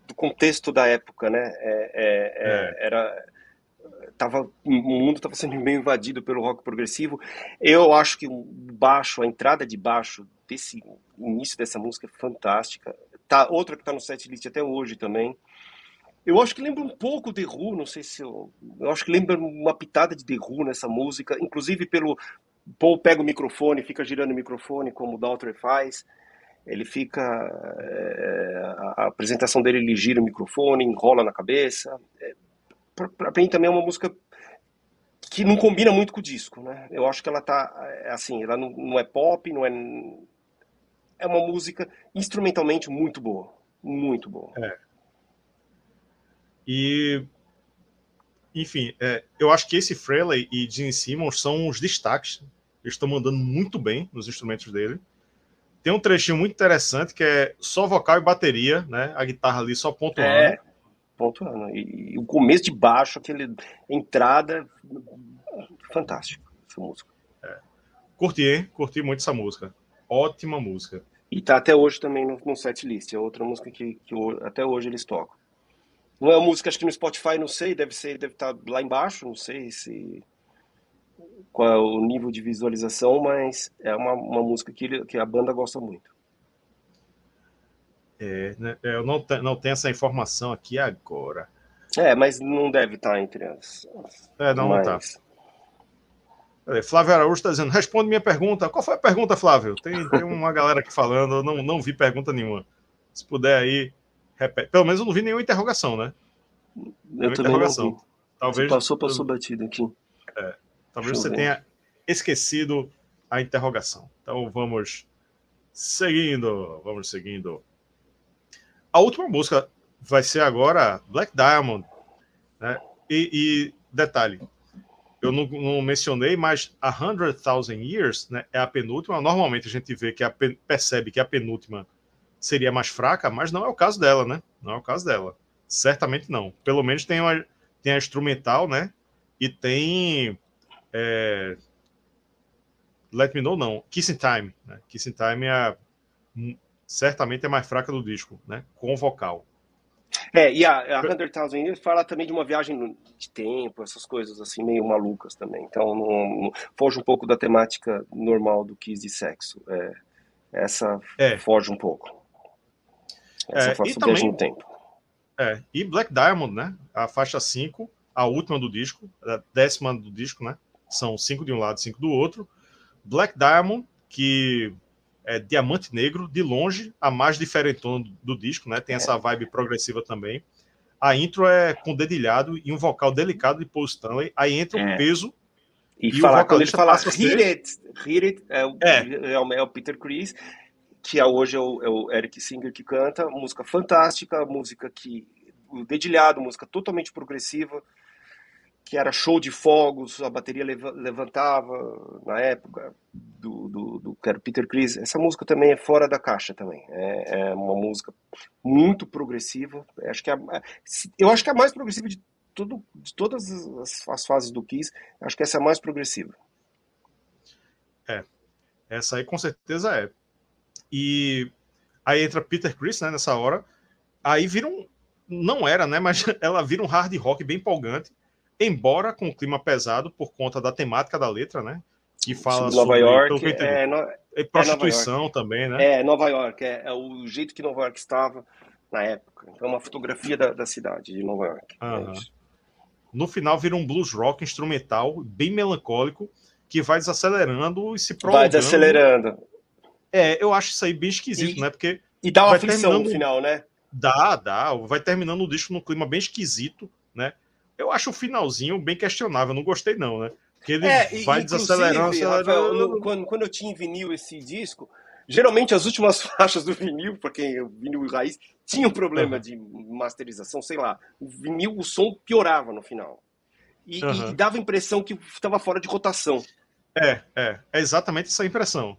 do, contexto da época, né? É, é, é, é. era tava, o mundo estava sendo bem invadido pelo rock progressivo. Eu acho que o baixo, a entrada de baixo desse início dessa música é fantástica. Tá, outra que está no set list até hoje também. Eu acho que lembra um pouco The Who, não sei se eu. Eu acho que lembra uma pitada de The nessa música, inclusive pelo. Paul pega o microfone, fica girando o microfone, como o Daltrey faz. Ele fica. É, a apresentação dele, ele gira o microfone, enrola na cabeça. É, para mim também é uma música que não combina muito com o disco, né? Eu acho que ela tá. É, assim, ela não, não é pop, não é. É uma música instrumentalmente muito boa. Muito boa. É. E, enfim, é, eu acho que esse Frehley e Gene Simmons são os destaques. Eles estão mandando muito bem nos instrumentos dele. Tem um trechinho muito interessante que é só vocal e bateria, né? A guitarra ali só pontuando. É, pontuando. E, e o começo de baixo, aquele entrada, fantástico essa música. É. Curti, hein? Curti muito essa música. Ótima música. E tá até hoje também no, no set list. É outra música que, que até hoje eles tocam. Não é uma música, acho que no Spotify, não sei, deve ser, deve estar tá lá embaixo, não sei se qual é o nível de visualização, mas é uma, uma música que, que a banda gosta muito. É, né, eu não, te, não tenho essa informação aqui agora. É, mas não deve estar tá entre as. É, não, mas... não está. Flávio Araújo está dizendo: responde minha pergunta. Qual foi a pergunta, Flávio? Tem, tem uma galera aqui falando, eu não, não vi pergunta nenhuma. Se puder aí repete. Pelo menos eu não vi nenhuma interrogação, né? Eu nenhuma também interrogação. não vi. Talvez, passou, passou batido aqui. É, talvez você tenha esquecido a interrogação. Então vamos seguindo, vamos seguindo. A última música vai ser agora Black Diamond, né? E, e detalhe, eu não, não, mencionei, mas a Hundred Thousand Years né, é a penúltima. Normalmente a gente vê que a, percebe que a penúltima seria mais fraca, mas não é o caso dela, né? Não é o caso dela. Certamente não. Pelo menos tem, uma, tem a instrumental, né? E tem. É... Let Me Know, não. Kissing Time. Né? Kissing Time é a, certamente é mais fraca do disco, né? Com vocal. É, e a, a 100,000 fala também de uma viagem de tempo, essas coisas assim, meio malucas também. Então, não, não, foge um pouco da temática normal do Kiss de sexo. É, essa é. foge um pouco. Essa é, e também, tempo. É, e Black Diamond, né? A faixa 5, a última do disco, a décima do disco, né? São cinco de um lado, cinco do outro. Black Diamond, que é diamante negro, de longe, a mais diferentona do, disco, né? Tem é. essa vibe progressiva também. A intro é com dedilhado e um vocal delicado de Paul Stanley. Aí entra o é. peso. E, e falar, quando ele fala Hit It, Hit It, é o, é. é o, é o Peter Chris que é hoje é o, é o, Eric Singer que canta, música fantástica, música que o dedilhado, música totalmente progressiva, que era show de fogos, a bateria levantava na época do, do, do que era Peter Chris. Essa música também é fora da caixa também. É, é uma música muito progressiva. Acho que é, eu acho que é a mais progressiva de tudo, de todas as, as fases do Kiss. Acho que essa é a mais progressiva. É, essa aí com certeza é. E aí entra Peter Chris, né, nessa hora. Aí vira um. Não era, né? Mas ela vira um hard rock bem empolgante, embora com o clima pesado por conta da temática da letra, né? Que fala sobre Nova York, é, no, é prostituição é também, né? É, Nova York, é, é, o jeito que Nova York estava na época. Então, é uma fotografia da, da cidade de Nova York. Uhum. no final vira um blues rock instrumental, bem melancólico, que vai desacelerando e se prolongando. Vai desacelerando. É, eu acho isso aí bem esquisito, E- né? Porque E dá uma aflição no final, né? dá, dá, vai terminando o disco num clima bem esquisito, né? Eu acho o finalzinho bem questionável, não gostei não, né? Porque ele É, vai desacelerando, Rafael, no- quando, quando eu tinha em vinil esse disco, geralmente as últimas faixas do vinil, para quem é vinil raiz, tinha um problema Aham. de masterização, sei lá. O vinil, o som piorava no final. E, Aham. e dava a impressão que estava fora de rotação. É, é, é exatamente essa impressão.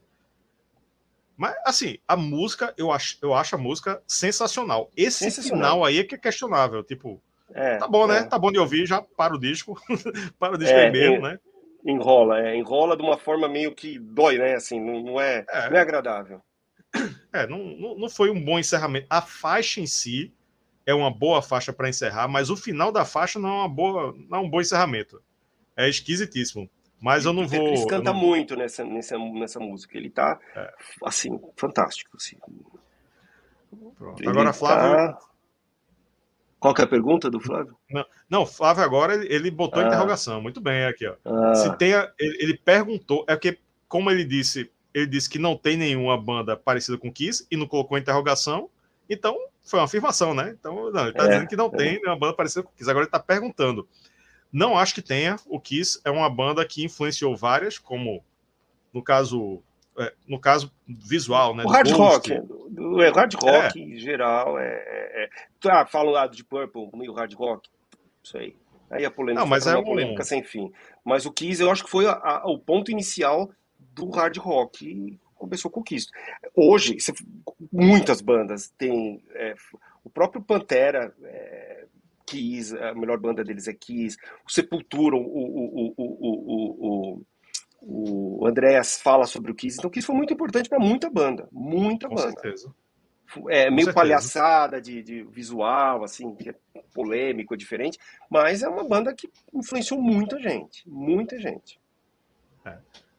Mas, assim, a música, eu acho, eu acho a música sensacional. Esse Sensacional. final aí é que é questionável. Tipo, É, tá bom, né? é. Tá bom de ouvir, já para o disco. para o disco É, aí mesmo, né? Enrola, é, enrola de uma forma meio que dói, né? Assim, não, não é, É. não é agradável. É, não, não, não foi um bom encerramento. A faixa em si é uma boa faixa para encerrar, mas o final da faixa não é uma boa, não é um bom encerramento. É esquisitíssimo. Mas eu não vou. Eu canta não- muito nessa, nessa, nessa música. Ele tá, É. assim, fantástico. Assim. Ele Agora, Flávio. tá- Qual que é a pergunta do Flávio? Não, Flávio agora ele, ele botou Ah. interrogação. Muito bem, aqui, ó. Ah, Se tem a- ele, ele perguntou, é porque, como ele disse, ele disse que não tem nenhuma banda parecida com Kiss e não colocou interrogação, então foi uma afirmação, né? Então, não, ele tá É, dizendo que não é. tem nenhuma banda parecida com Kiss. Agora ele tá perguntando. Não acho que tenha. O Kiss é uma banda que influenciou várias, como no caso, é, no caso visual, né? o hard Ghost. rock, o é, hard rock em geral é, é, é... Ah, fala lá de Purple, meio hard rock, isso aí. Aí a polêmica, Não, mas é uma um- polêmica sem fim. Mas o Kiss, eu acho que foi a- a- o ponto inicial do hard rock e começou com o Kiss. Hoje, muitas bandas têm é, o próprio Pantera, é, Kiss, a melhor banda deles é Kiss, o Sepultura, o, o, o, o, o, Andreas fala sobre o Kiss, então o Kiss foi muito importante para muita banda, muita Com banda. certeza. É meio certeza. palhaçada de, de visual, assim, que é polêmico, é diferente, mas é uma banda que influenciou muita gente, muita gente.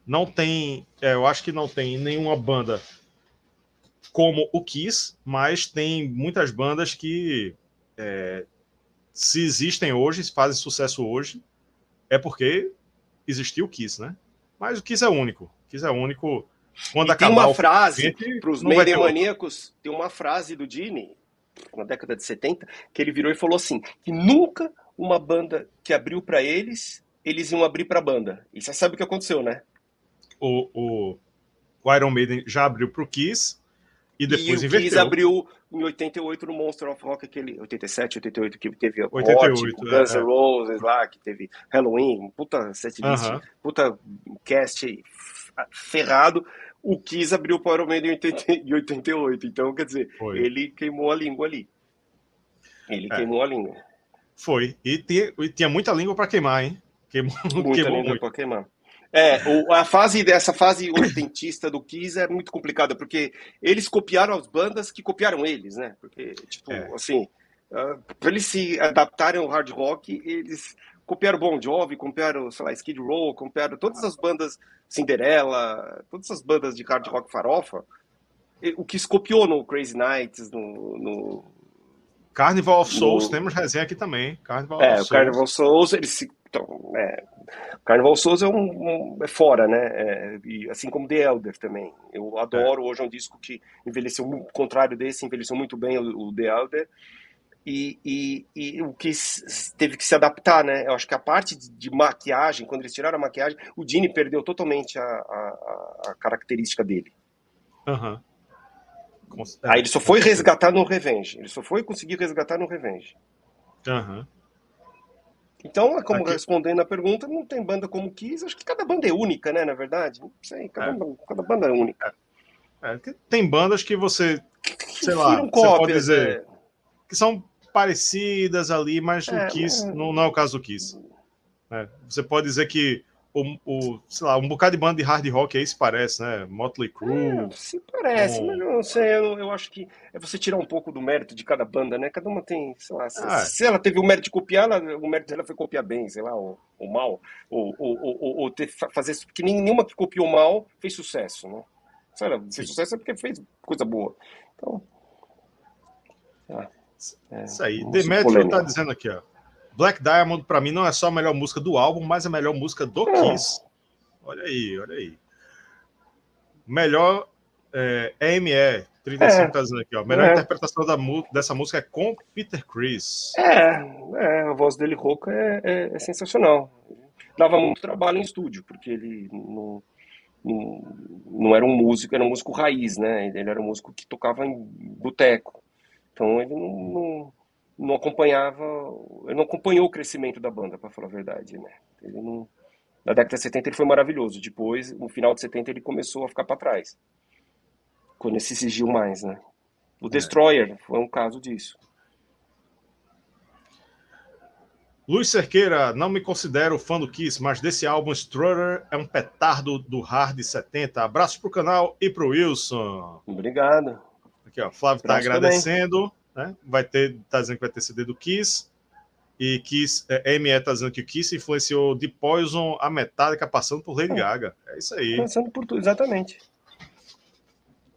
Não tem, é, eu acho que não tem nenhuma banda como o Kiss, mas tem muitas bandas que é, se existem hoje, se fazem sucesso hoje, é porque existiu o Kiss, né? Mas o Kiss é único. O Kiss é único. Quando E tem acabar uma o frase para os maníacos, tem uma frase do Jimmy, na década de 70, que ele virou e falou assim, que nunca uma banda que abriu para eles, eles iam abrir para a banda. E você sabe o que aconteceu, né? o, o, o Iron Maiden já abriu pro Kiss e depois e o Kiss abriu em 88 no Monster of Rock, aquele 87, 88, que teve a 88, Morte, é, Guns N' é. Roses lá, que teve Halloween, puta setlist, Aham. puta cast ferrado. O Kiss abriu para o Iron Maiden em 80 em 88, então quer dizer, Foi. ele queimou a língua ali. Ele É. queimou a língua. Foi. E tinha, e tinha muita língua para queimar, hein? Queimou, Muita queimou língua para queimar. É, o- a fase dessa fase oitentista do Kiss é muito complicada, porque eles copiaram as bandas que copiaram eles, né? Porque, tipo, É. assim, para eles se adaptarem ao hard rock, eles copiaram Bon Jovi, copiaram, sei lá, Skid Row, copiaram todas as bandas Cinderella, todas as bandas de hard rock farofa. O Kiss copiou no Crazy Nights, no, no Carnival of Souls, temos resenha aqui também. Carnival É, of o Souls. Carnival Souls, eles se. Então, é, o Carnival Souls é um, um- é fora, né? É, e assim como The Elder também. Eu adoro, hoje é um disco que envelheceu muito, contrário desse, envelheceu muito bem o, o The Elder. E, e, e o que teve que se adaptar, né? Eu acho que a parte de, de maquiagem, quando eles tiraram a maquiagem, o Dini perdeu totalmente a, a, a- característica dele. É, Aí ele só foi resgatar no Revenge. Ele só foi conseguir resgatar no Revenge. Aham. Então, é como Aqui- respondendo a pergunta, não tem banda como Kiss. Acho que cada banda é única, né? Na verdade, não sei. Cada, É. banda, cada banda é única. É, que tem bandas que você, sei lá, Viram você pode dizer é. que são parecidas ali, mas É, o Kiss é. não, não é o caso do Kiss. Você pode dizer que o, o, sei lá, um bocado de banda de hard rock aí se parece, né? Motley Crue. É, se parece, um- mas eu não sei, eu, eu acho que é você tirar um pouco do mérito de cada banda, né? Cada uma tem, sei lá, se, Ah. se ela teve o mérito de copiar, ela- o mérito dela foi copiar bem, sei lá, ou, ou mal, ou, ou, ou, ou- ter, fa- fazer, porque nenhuma que copiou mal fez sucesso, né? Se ela fez sucesso é porque fez coisa boa. Então, é, Isso aí. música Demetrio tá dizendo aqui, ó. Black Diamond, pra mim, não é só a melhor música do álbum, mas a melhor música do É. Kiss. Olha aí, olha aí. Melhor, É, EME, 35 tá dizendo aqui, ó. Melhor É. interpretação da, dessa música é com Peter Chris. É, é, a voz dele rouca é, é- é sensacional. Dava muito trabalho em estúdio, porque ele não, não, não era um músico, era um músico raiz, né? Ele era um músico que tocava em boteco. Então ele não, não, não acompanhava, ele não acompanhou o crescimento da banda, para falar a verdade, né? Ele não, na década de 70 ele foi maravilhoso. Depois, no final de 70 ele começou a ficar para trás. Quando ele se exigiu mais, né? O Destroyer foi um caso disso. Luiz Cerqueira, não me considero fã do Kiss, mas desse álbum Strutter é um petardo do Hard 70. Abraço pro canal e pro Wilson. Obrigado. Aqui, ó, Flávio tá Abraço agradecendo, né? Vai ter, tá dizendo que vai ter CD do Kiss. E Kiss, é, ME tá dizendo que o Kiss influenciou de Poison a Metallica passando por Lady Gaga. É isso aí. Pensando por tudo, exatamente.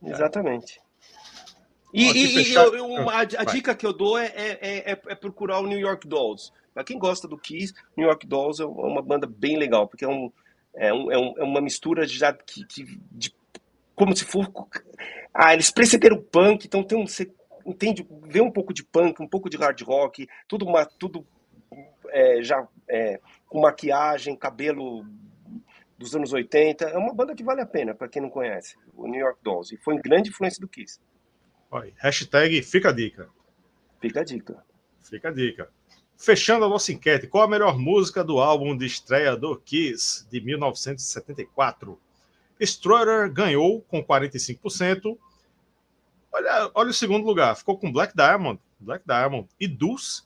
Exatamente. E, Ó, e- e eu- eu- a, a dica que eu dou é, é, é- é procurar o New York Dolls. Pra quem gosta do Kiss, New York Dolls é uma banda bem legal, porque é, um, é, um- é um- é uma mistura de, já que, que- de- como se for. Ah, eles precederam o punk, então tem um. Você entende? Vê um pouco de punk, um pouco de hard rock, tudo, uma, tudo é, já é, com maquiagem, cabelo dos anos 80. É uma banda que vale a pena, para quem não conhece, o New York Dolls. E foi grande influência do Kiss. Olha, hashtag fica a dica. Fica a dica. Fica a dica. Fechando a nossa enquete, qual a melhor música do álbum de estreia do Kiss de 1974? Strutter ganhou com 45%. Olha, olha o segundo lugar, ficou com Black Diamond, Black Diamond e Deuce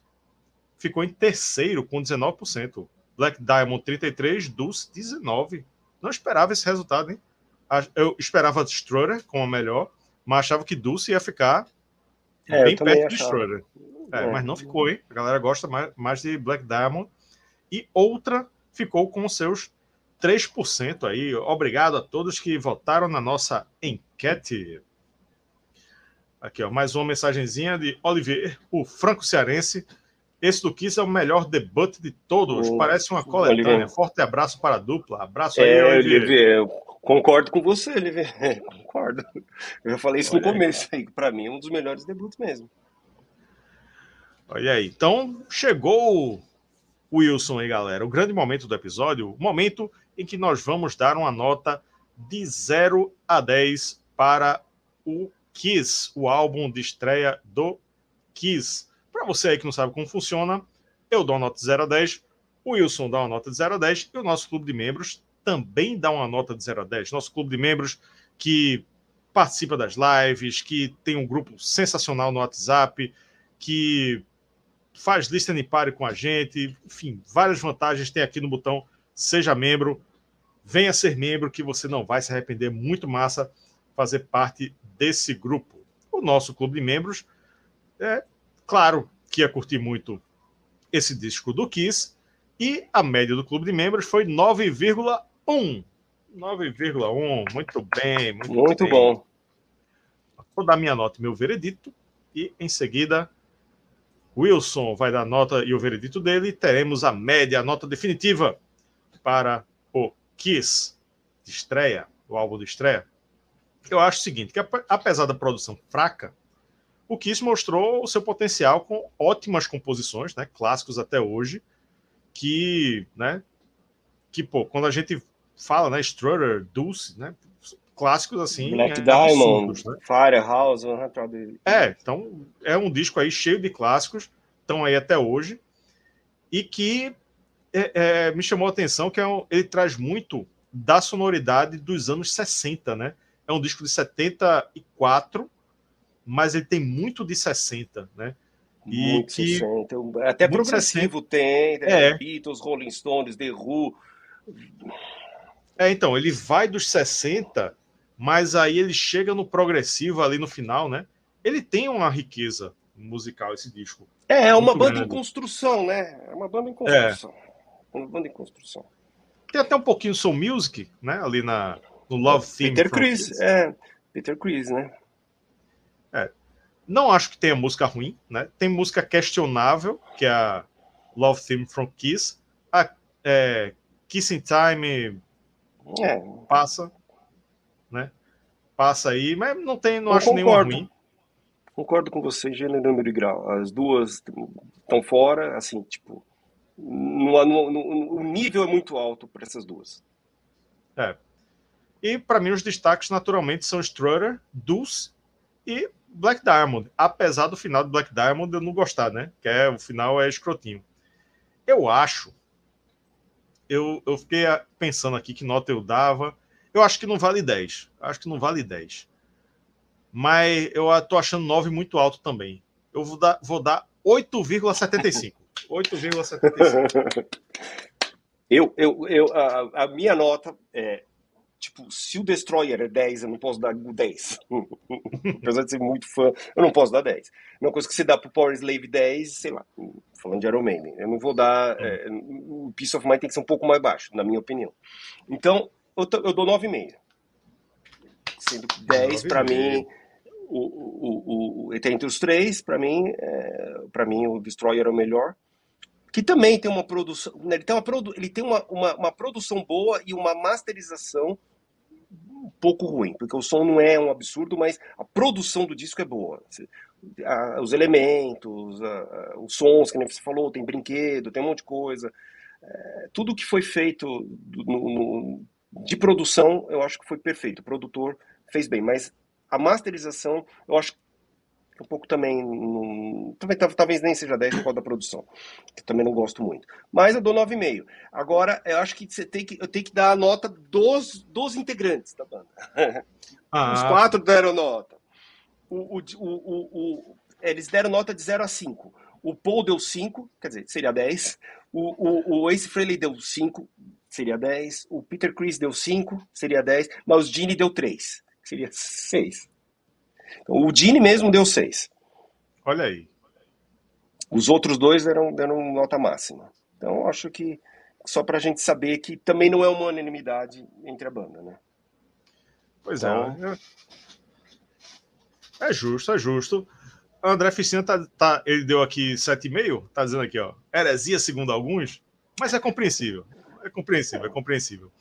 ficou em terceiro com 19%. Black Diamond 33, Deuce 19. Não esperava esse resultado, hein? Eu esperava Strutter como a melhor, mas achava que Dulce ia ficar É, bem perto de achava. Strutter. É, É. Mas não ficou, hein? A galera gosta mais, mais de Black Diamond. E outra ficou com seus 3% aí. Obrigado a todos que votaram na nossa enquete. Aqui, ó, mais uma mensagenzinha de Olivier, o franco cearense. Esse do Kiss é o melhor debut de todos. O- Parece uma coletânea. Olivier. Forte abraço para a dupla. Abraço aí, É, Olivier. Olivier, eu concordo com você, Olivier. Concordo. Eu já falei isso Olha no aí. começo aí, pra mim é um dos melhores debuts mesmo. Olha aí. Então, chegou o Wilson aí, galera. O grande momento do episódio, o momento em que nós vamos dar uma nota de 0 a 10 para o Kiss, o álbum de estreia do Kiss. Para você aí que não sabe como funciona, eu dou uma nota de 0 a 10, o Wilson dá uma nota de 0 a 10 e o nosso clube de membros também dá uma nota de 0 a 10. Nosso clube de membros que participa das lives, que tem um grupo sensacional no WhatsApp, que faz listening party com a gente, enfim, várias vantagens tem aqui no botão seja membro, venha ser membro que você não vai se arrepender, muito massa fazer parte desse grupo. O nosso clube de membros é claro que ia curtir muito esse disco do Kiss e a média do clube de membros foi 9,1. 9,1, muito bem, muito, Muito bem. bom. Vou dar minha nota e meu veredito e em seguida Wilson vai dar nota e o veredito dele. Teremos a média, a nota definitiva para o Kiss de estreia, o álbum de estreia. Eu acho o seguinte, que ap- apesar da produção fraca, o Kiss mostrou o seu potencial com ótimas composições, né, clássicos até hoje, que, né, que pô, quando a gente fala, né, Strutter, Dulce, né, clássicos assim, Black é, Diamond, né? Firehouse, Hundred- É, então é um disco aí cheio de clássicos, estão aí até hoje, e que é, é, me chamou a atenção que é um- ele traz muito da sonoridade dos anos 60, né? É um disco de 74, mas ele tem muito de 60, né? E muito que- 60. Até progressivo tem, né? É. Beatles, Rolling Stones, The Who. É, então, ele vai dos 60, mas aí ele chega no progressivo ali no final, né? Ele tem uma riqueza musical, esse disco. É, é uma Muito banda grande. em construção, né? É uma banda em construção. Uma banda em construção. Tem até um pouquinho soul music, né? Ali na, no Love Theme. Peter Chris, é. Peter Chris, né? Não acho que tenha música ruim, né? Tem música questionável, que é a Love Theme from Kiss. A é, Kissing Time É, passa, né? passa aí, mas não tem, não Eu acho nenhuma ruim. Concordo com você, gênero, número e grau. As duas estão fora, assim, tipo, no, no, no, o nível é muito alto para essas duas. É. E para mim os destaques naturalmente são Strutter, Dulce e Black Diamond. Apesar do final do Black Diamond eu não gostar, né? Que é o final é escrotinho. Eu acho. Eu, eu fiquei pensando aqui que nota eu dava. Eu acho que não vale 10. Acho que não vale 10 mas eu tô achando 9 muito alto também. Eu vou dar, vou dar 8,75. 8,75. Eu, eu, eu, a, a, minha nota é. Tipo, se o Destroyer é 10, eu não posso dar 10. Apesar de ser muito fã, eu não posso dar 10. Uma coisa que você dá pro Power Slave 10, sei lá, falando de Iron Maiden, eu não vou dar. É, o Peace of Mind tem que ser um pouco mais baixo, na minha opinião. Então, eu, eu dou 9,5. Sendo 10 para mim o, o, o, entre os três, para mim, é, para mim o Destroyer é o melhor. Que também tem uma produção, né, ele tem, uma, ele tem uma, uma, uma, produção boa e uma masterização um pouco ruim, porque o som não é um absurdo, mas a produção do disco é boa. Os elementos, os sons, que nem você falou, tem brinquedo, tem um monte de coisa. É, tudo que foi feito no, no, de produção, eu acho que foi perfeito. O produtor fez bem, mas a masterização, eu acho um pouco também. Talvez, talvez nem seja 10 por causa da produção, que também não gosto muito. Mas eu dou 9,5. Agora, eu acho que você tem que, eu tenho que dar a nota dos, dos integrantes da banda. Ah. Os quatro deram nota. O, o, o, o, eles deram nota de 0 a 5. O Paul deu 5, quer dizer, seria 10. O, o, o Ace Frehley deu 5, seria 10. O Peter Chris deu 5, seria 10. Mas o Gene deu 3 seria seis. Então, o Dini mesmo deu seis. Olha aí. Os outros dois deram, deram nota máxima. Então, acho que só para a gente saber que também não é uma unanimidade entre a banda, né? Pois é, então... é. É justo, é justo. André Ficina tá, tá, ele deu aqui 7,5, tá dizendo aqui, ó, heresia segundo alguns, mas é compreensível. É compreensível, é compreensível.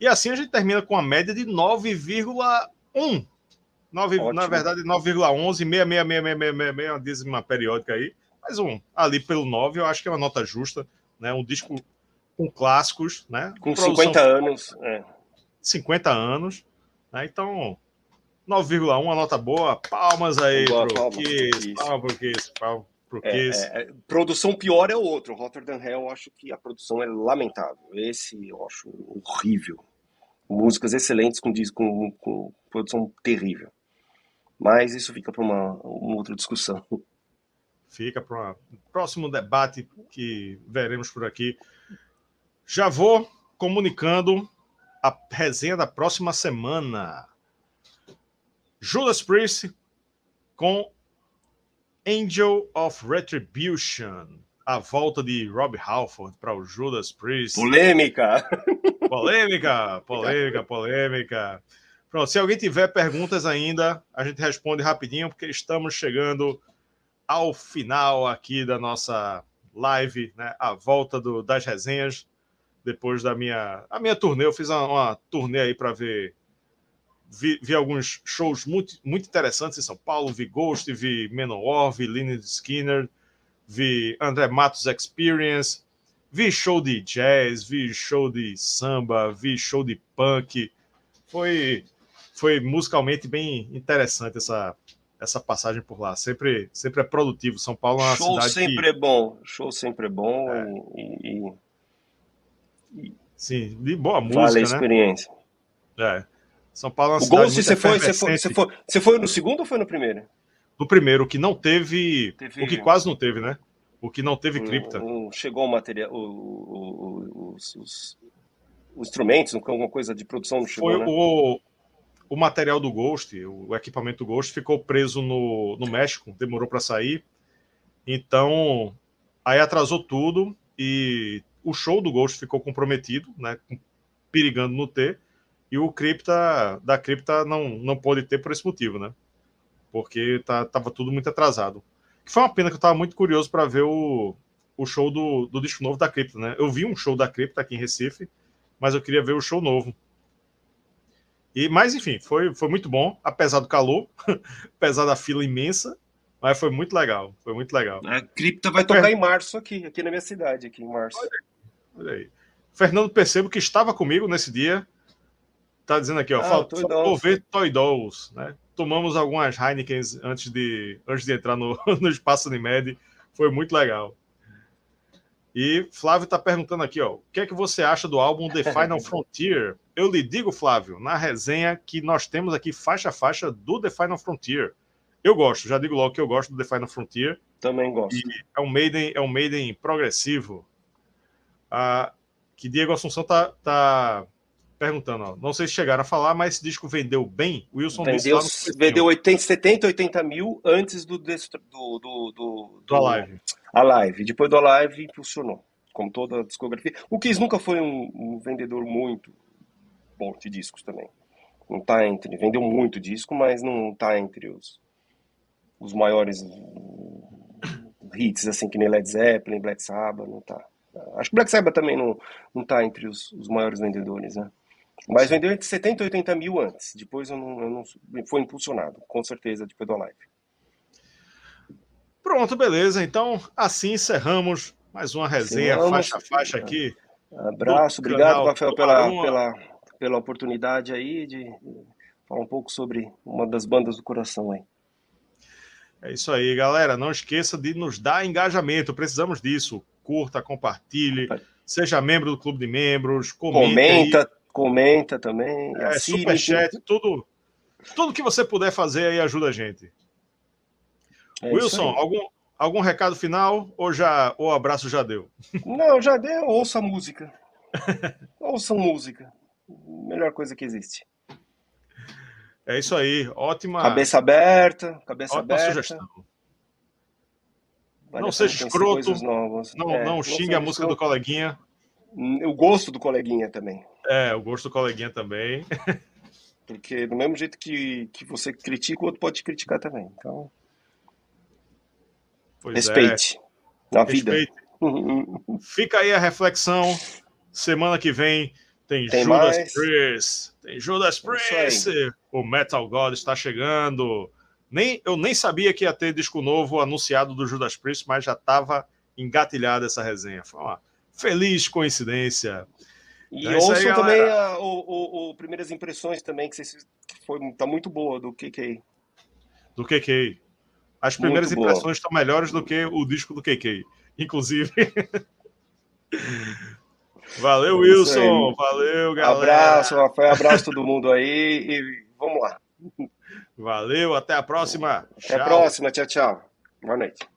E assim a gente termina com a média de 9,1. 9, na verdade, 9,11, 66666, uma dízima periódica aí. Mas um, ali pelo 9, eu acho que é uma nota justa. Né? Um disco com clássicos. Né? Com 50 anos. É. 50 anos. Né? Então, 9,1, uma nota boa. Palmas aí boa, pro palmas, Kiss, palmas pro Kiss, palmas pro é, Kiss. É, é, produção pior é o outro. Rotterdam Hell, eu acho que a produção é lamentável. Esse eu acho horrível músicas excelentes com, com, com produção terrível. Mas isso fica para uma, uma, outra discussão. Fica para um próximo debate que veremos por aqui. Já vou comunicando a resenha da próxima semana. Judas Priest com Angel of Retribution. A volta de Rob Halford para o Judas Priest. Polêmica! Polêmica, polêmica, polêmica. Pronto, se alguém tiver perguntas ainda, a gente responde rapidinho, porque estamos chegando ao final aqui da nossa live, né? A volta do, das resenhas, depois da minha, a minha turnê. Eu fiz uma, uma turnê aí para ver. Vi, vi, alguns shows muito, muito interessantes em São Paulo. Vi Ghost, vi Menor, vi Leonard Skinner, vi André Matos Experience, Vi show de jazz, vi show de samba, vi show de punk. Foi, foi musicalmente bem interessante essa, essa passagem por lá. Sempre, sempre é produtivo. São Paulo é uma show cidade sempre que... é bom. Show sempre é bom é. E, e, Sim, de boa música, vale a né? experiência. Né? É. São Paulo é uma o cidade Ghost, você foi, você foi, você foi, você foi no segundo ou foi no primeiro? No primeiro, que não teve, teve... o que quase não teve, né? O que não teve cripta. Não, chegou o material, o, o, os, os, os, instrumentos, alguma coisa de produção não chegou, Foi né? o, o material do Ghost, o equipamento do Ghost ficou preso no, no México, demorou para sair. Então, aí atrasou tudo e o show do Ghost ficou comprometido, né, perigando no ter, e o cripta da cripta não não pôde ter por esse motivo, né? Porque tá, tava tudo muito atrasado. Que foi uma pena que eu estava muito curioso para ver o, o show do, do disco novo da Cripta, né? Eu vi um show da Cripta aqui em Recife, mas eu queria ver o show novo. E, mas, enfim, foi, foi muito bom, apesar do calor, apesar da fila imensa, mas foi muito legal. Foi muito legal. A cripta vai tocar em março aqui, aqui na minha cidade, aqui em março. Olha aí. Olha aí. Fernando Percebo, que estava comigo nesse dia, tá dizendo aqui, ó, ah, faltou ver Toy Dolls, né? Tomamos algumas Heineken antes de, antes de entrar no, no espaço Unimed, foi muito legal. E Flávio está perguntando aqui, ó, o que é que você acha do álbum The Final Frontier? Eu lhe digo, Flávio, na resenha que nós temos aqui faixa a faixa do The Final Frontier. Eu gosto, já digo logo que eu gosto do The Final Frontier. Também gosto. E é um Maiden, é um Maiden progressivo. Ah, que Diego Assunção tá, tá perguntando, ó, não sei se chegaram a falar, mas esse disco vendeu bem. O Wilson vendeu, vendeu 80, 70, 80 mil antes do, do, do, do, do, do Alive. Alive. Depois do Alive, impulsionou, como toda a discografia. O Kiss nunca foi um, um vendedor muito bom de discos também. Não tá entre. Vendeu muito disco, mas não tá entre os, os maiores hits, assim, que nem Led Zeppelin, Black Sabbath, não tá. Acho que Black Sabbath também não, não tá entre os, os maiores vendedores, né? Mas vendeu entre 70 e 80 mil antes. Depois eu não, eu não, foi impulsionado, com certeza, depois da live. Pronto, beleza. Então, assim encerramos mais uma resenha Encerramos. faixa a faixa aqui. Abraço, obrigado, Rafael, pela, pela, pela oportunidade aí de falar um pouco sobre uma das bandas do coração aí. É isso aí, galera. Não esqueça de nos dar engajamento. Precisamos disso. Curta, compartilhe, seja membro do clube de membros, comenta, aí comenta também. É, superchat, tudo, tudo que você puder fazer aí ajuda a gente. É Wilson, algum, algum recado final ou já o abraço já deu? Não, já deu. Ouça música. Ouça música. Melhor coisa que existe. É isso aí. Ótima. Cabeça aberta. Cabeça Ótima aberta. sugestão. Vale não seja escroto. Não, é, não xingue a música escroto. do coleguinha. O gosto do coleguinha também. É, o gosto do coleguinha também. Porque do mesmo jeito que, que você critica, o outro pode te criticar também. Então. Pois respeite. É. Na vida. Fica aí a reflexão. Semana que vem tem, tem Judas mais? Priest. Tem Judas Priest. O Metal God está chegando. Nem, eu nem sabia que ia ter disco novo anunciado do Judas Priest, mas já estava engatilhada essa resenha. Foi uma feliz coincidência. E então, ouçam aí, também a, o, o, o, Primeiras Impressões também, que, vocês, foi, tá muito boa, do KK. Do KK. As primeiras muito impressões estão melhores do que o disco do KK, inclusive. Valeu, é Wilson. Valeu, galera. Abraço, Rafael. Abraço todo mundo aí e vamos lá. Valeu, até a próxima. Até tchau. a próxima. Tchau, tchau. Boa noite.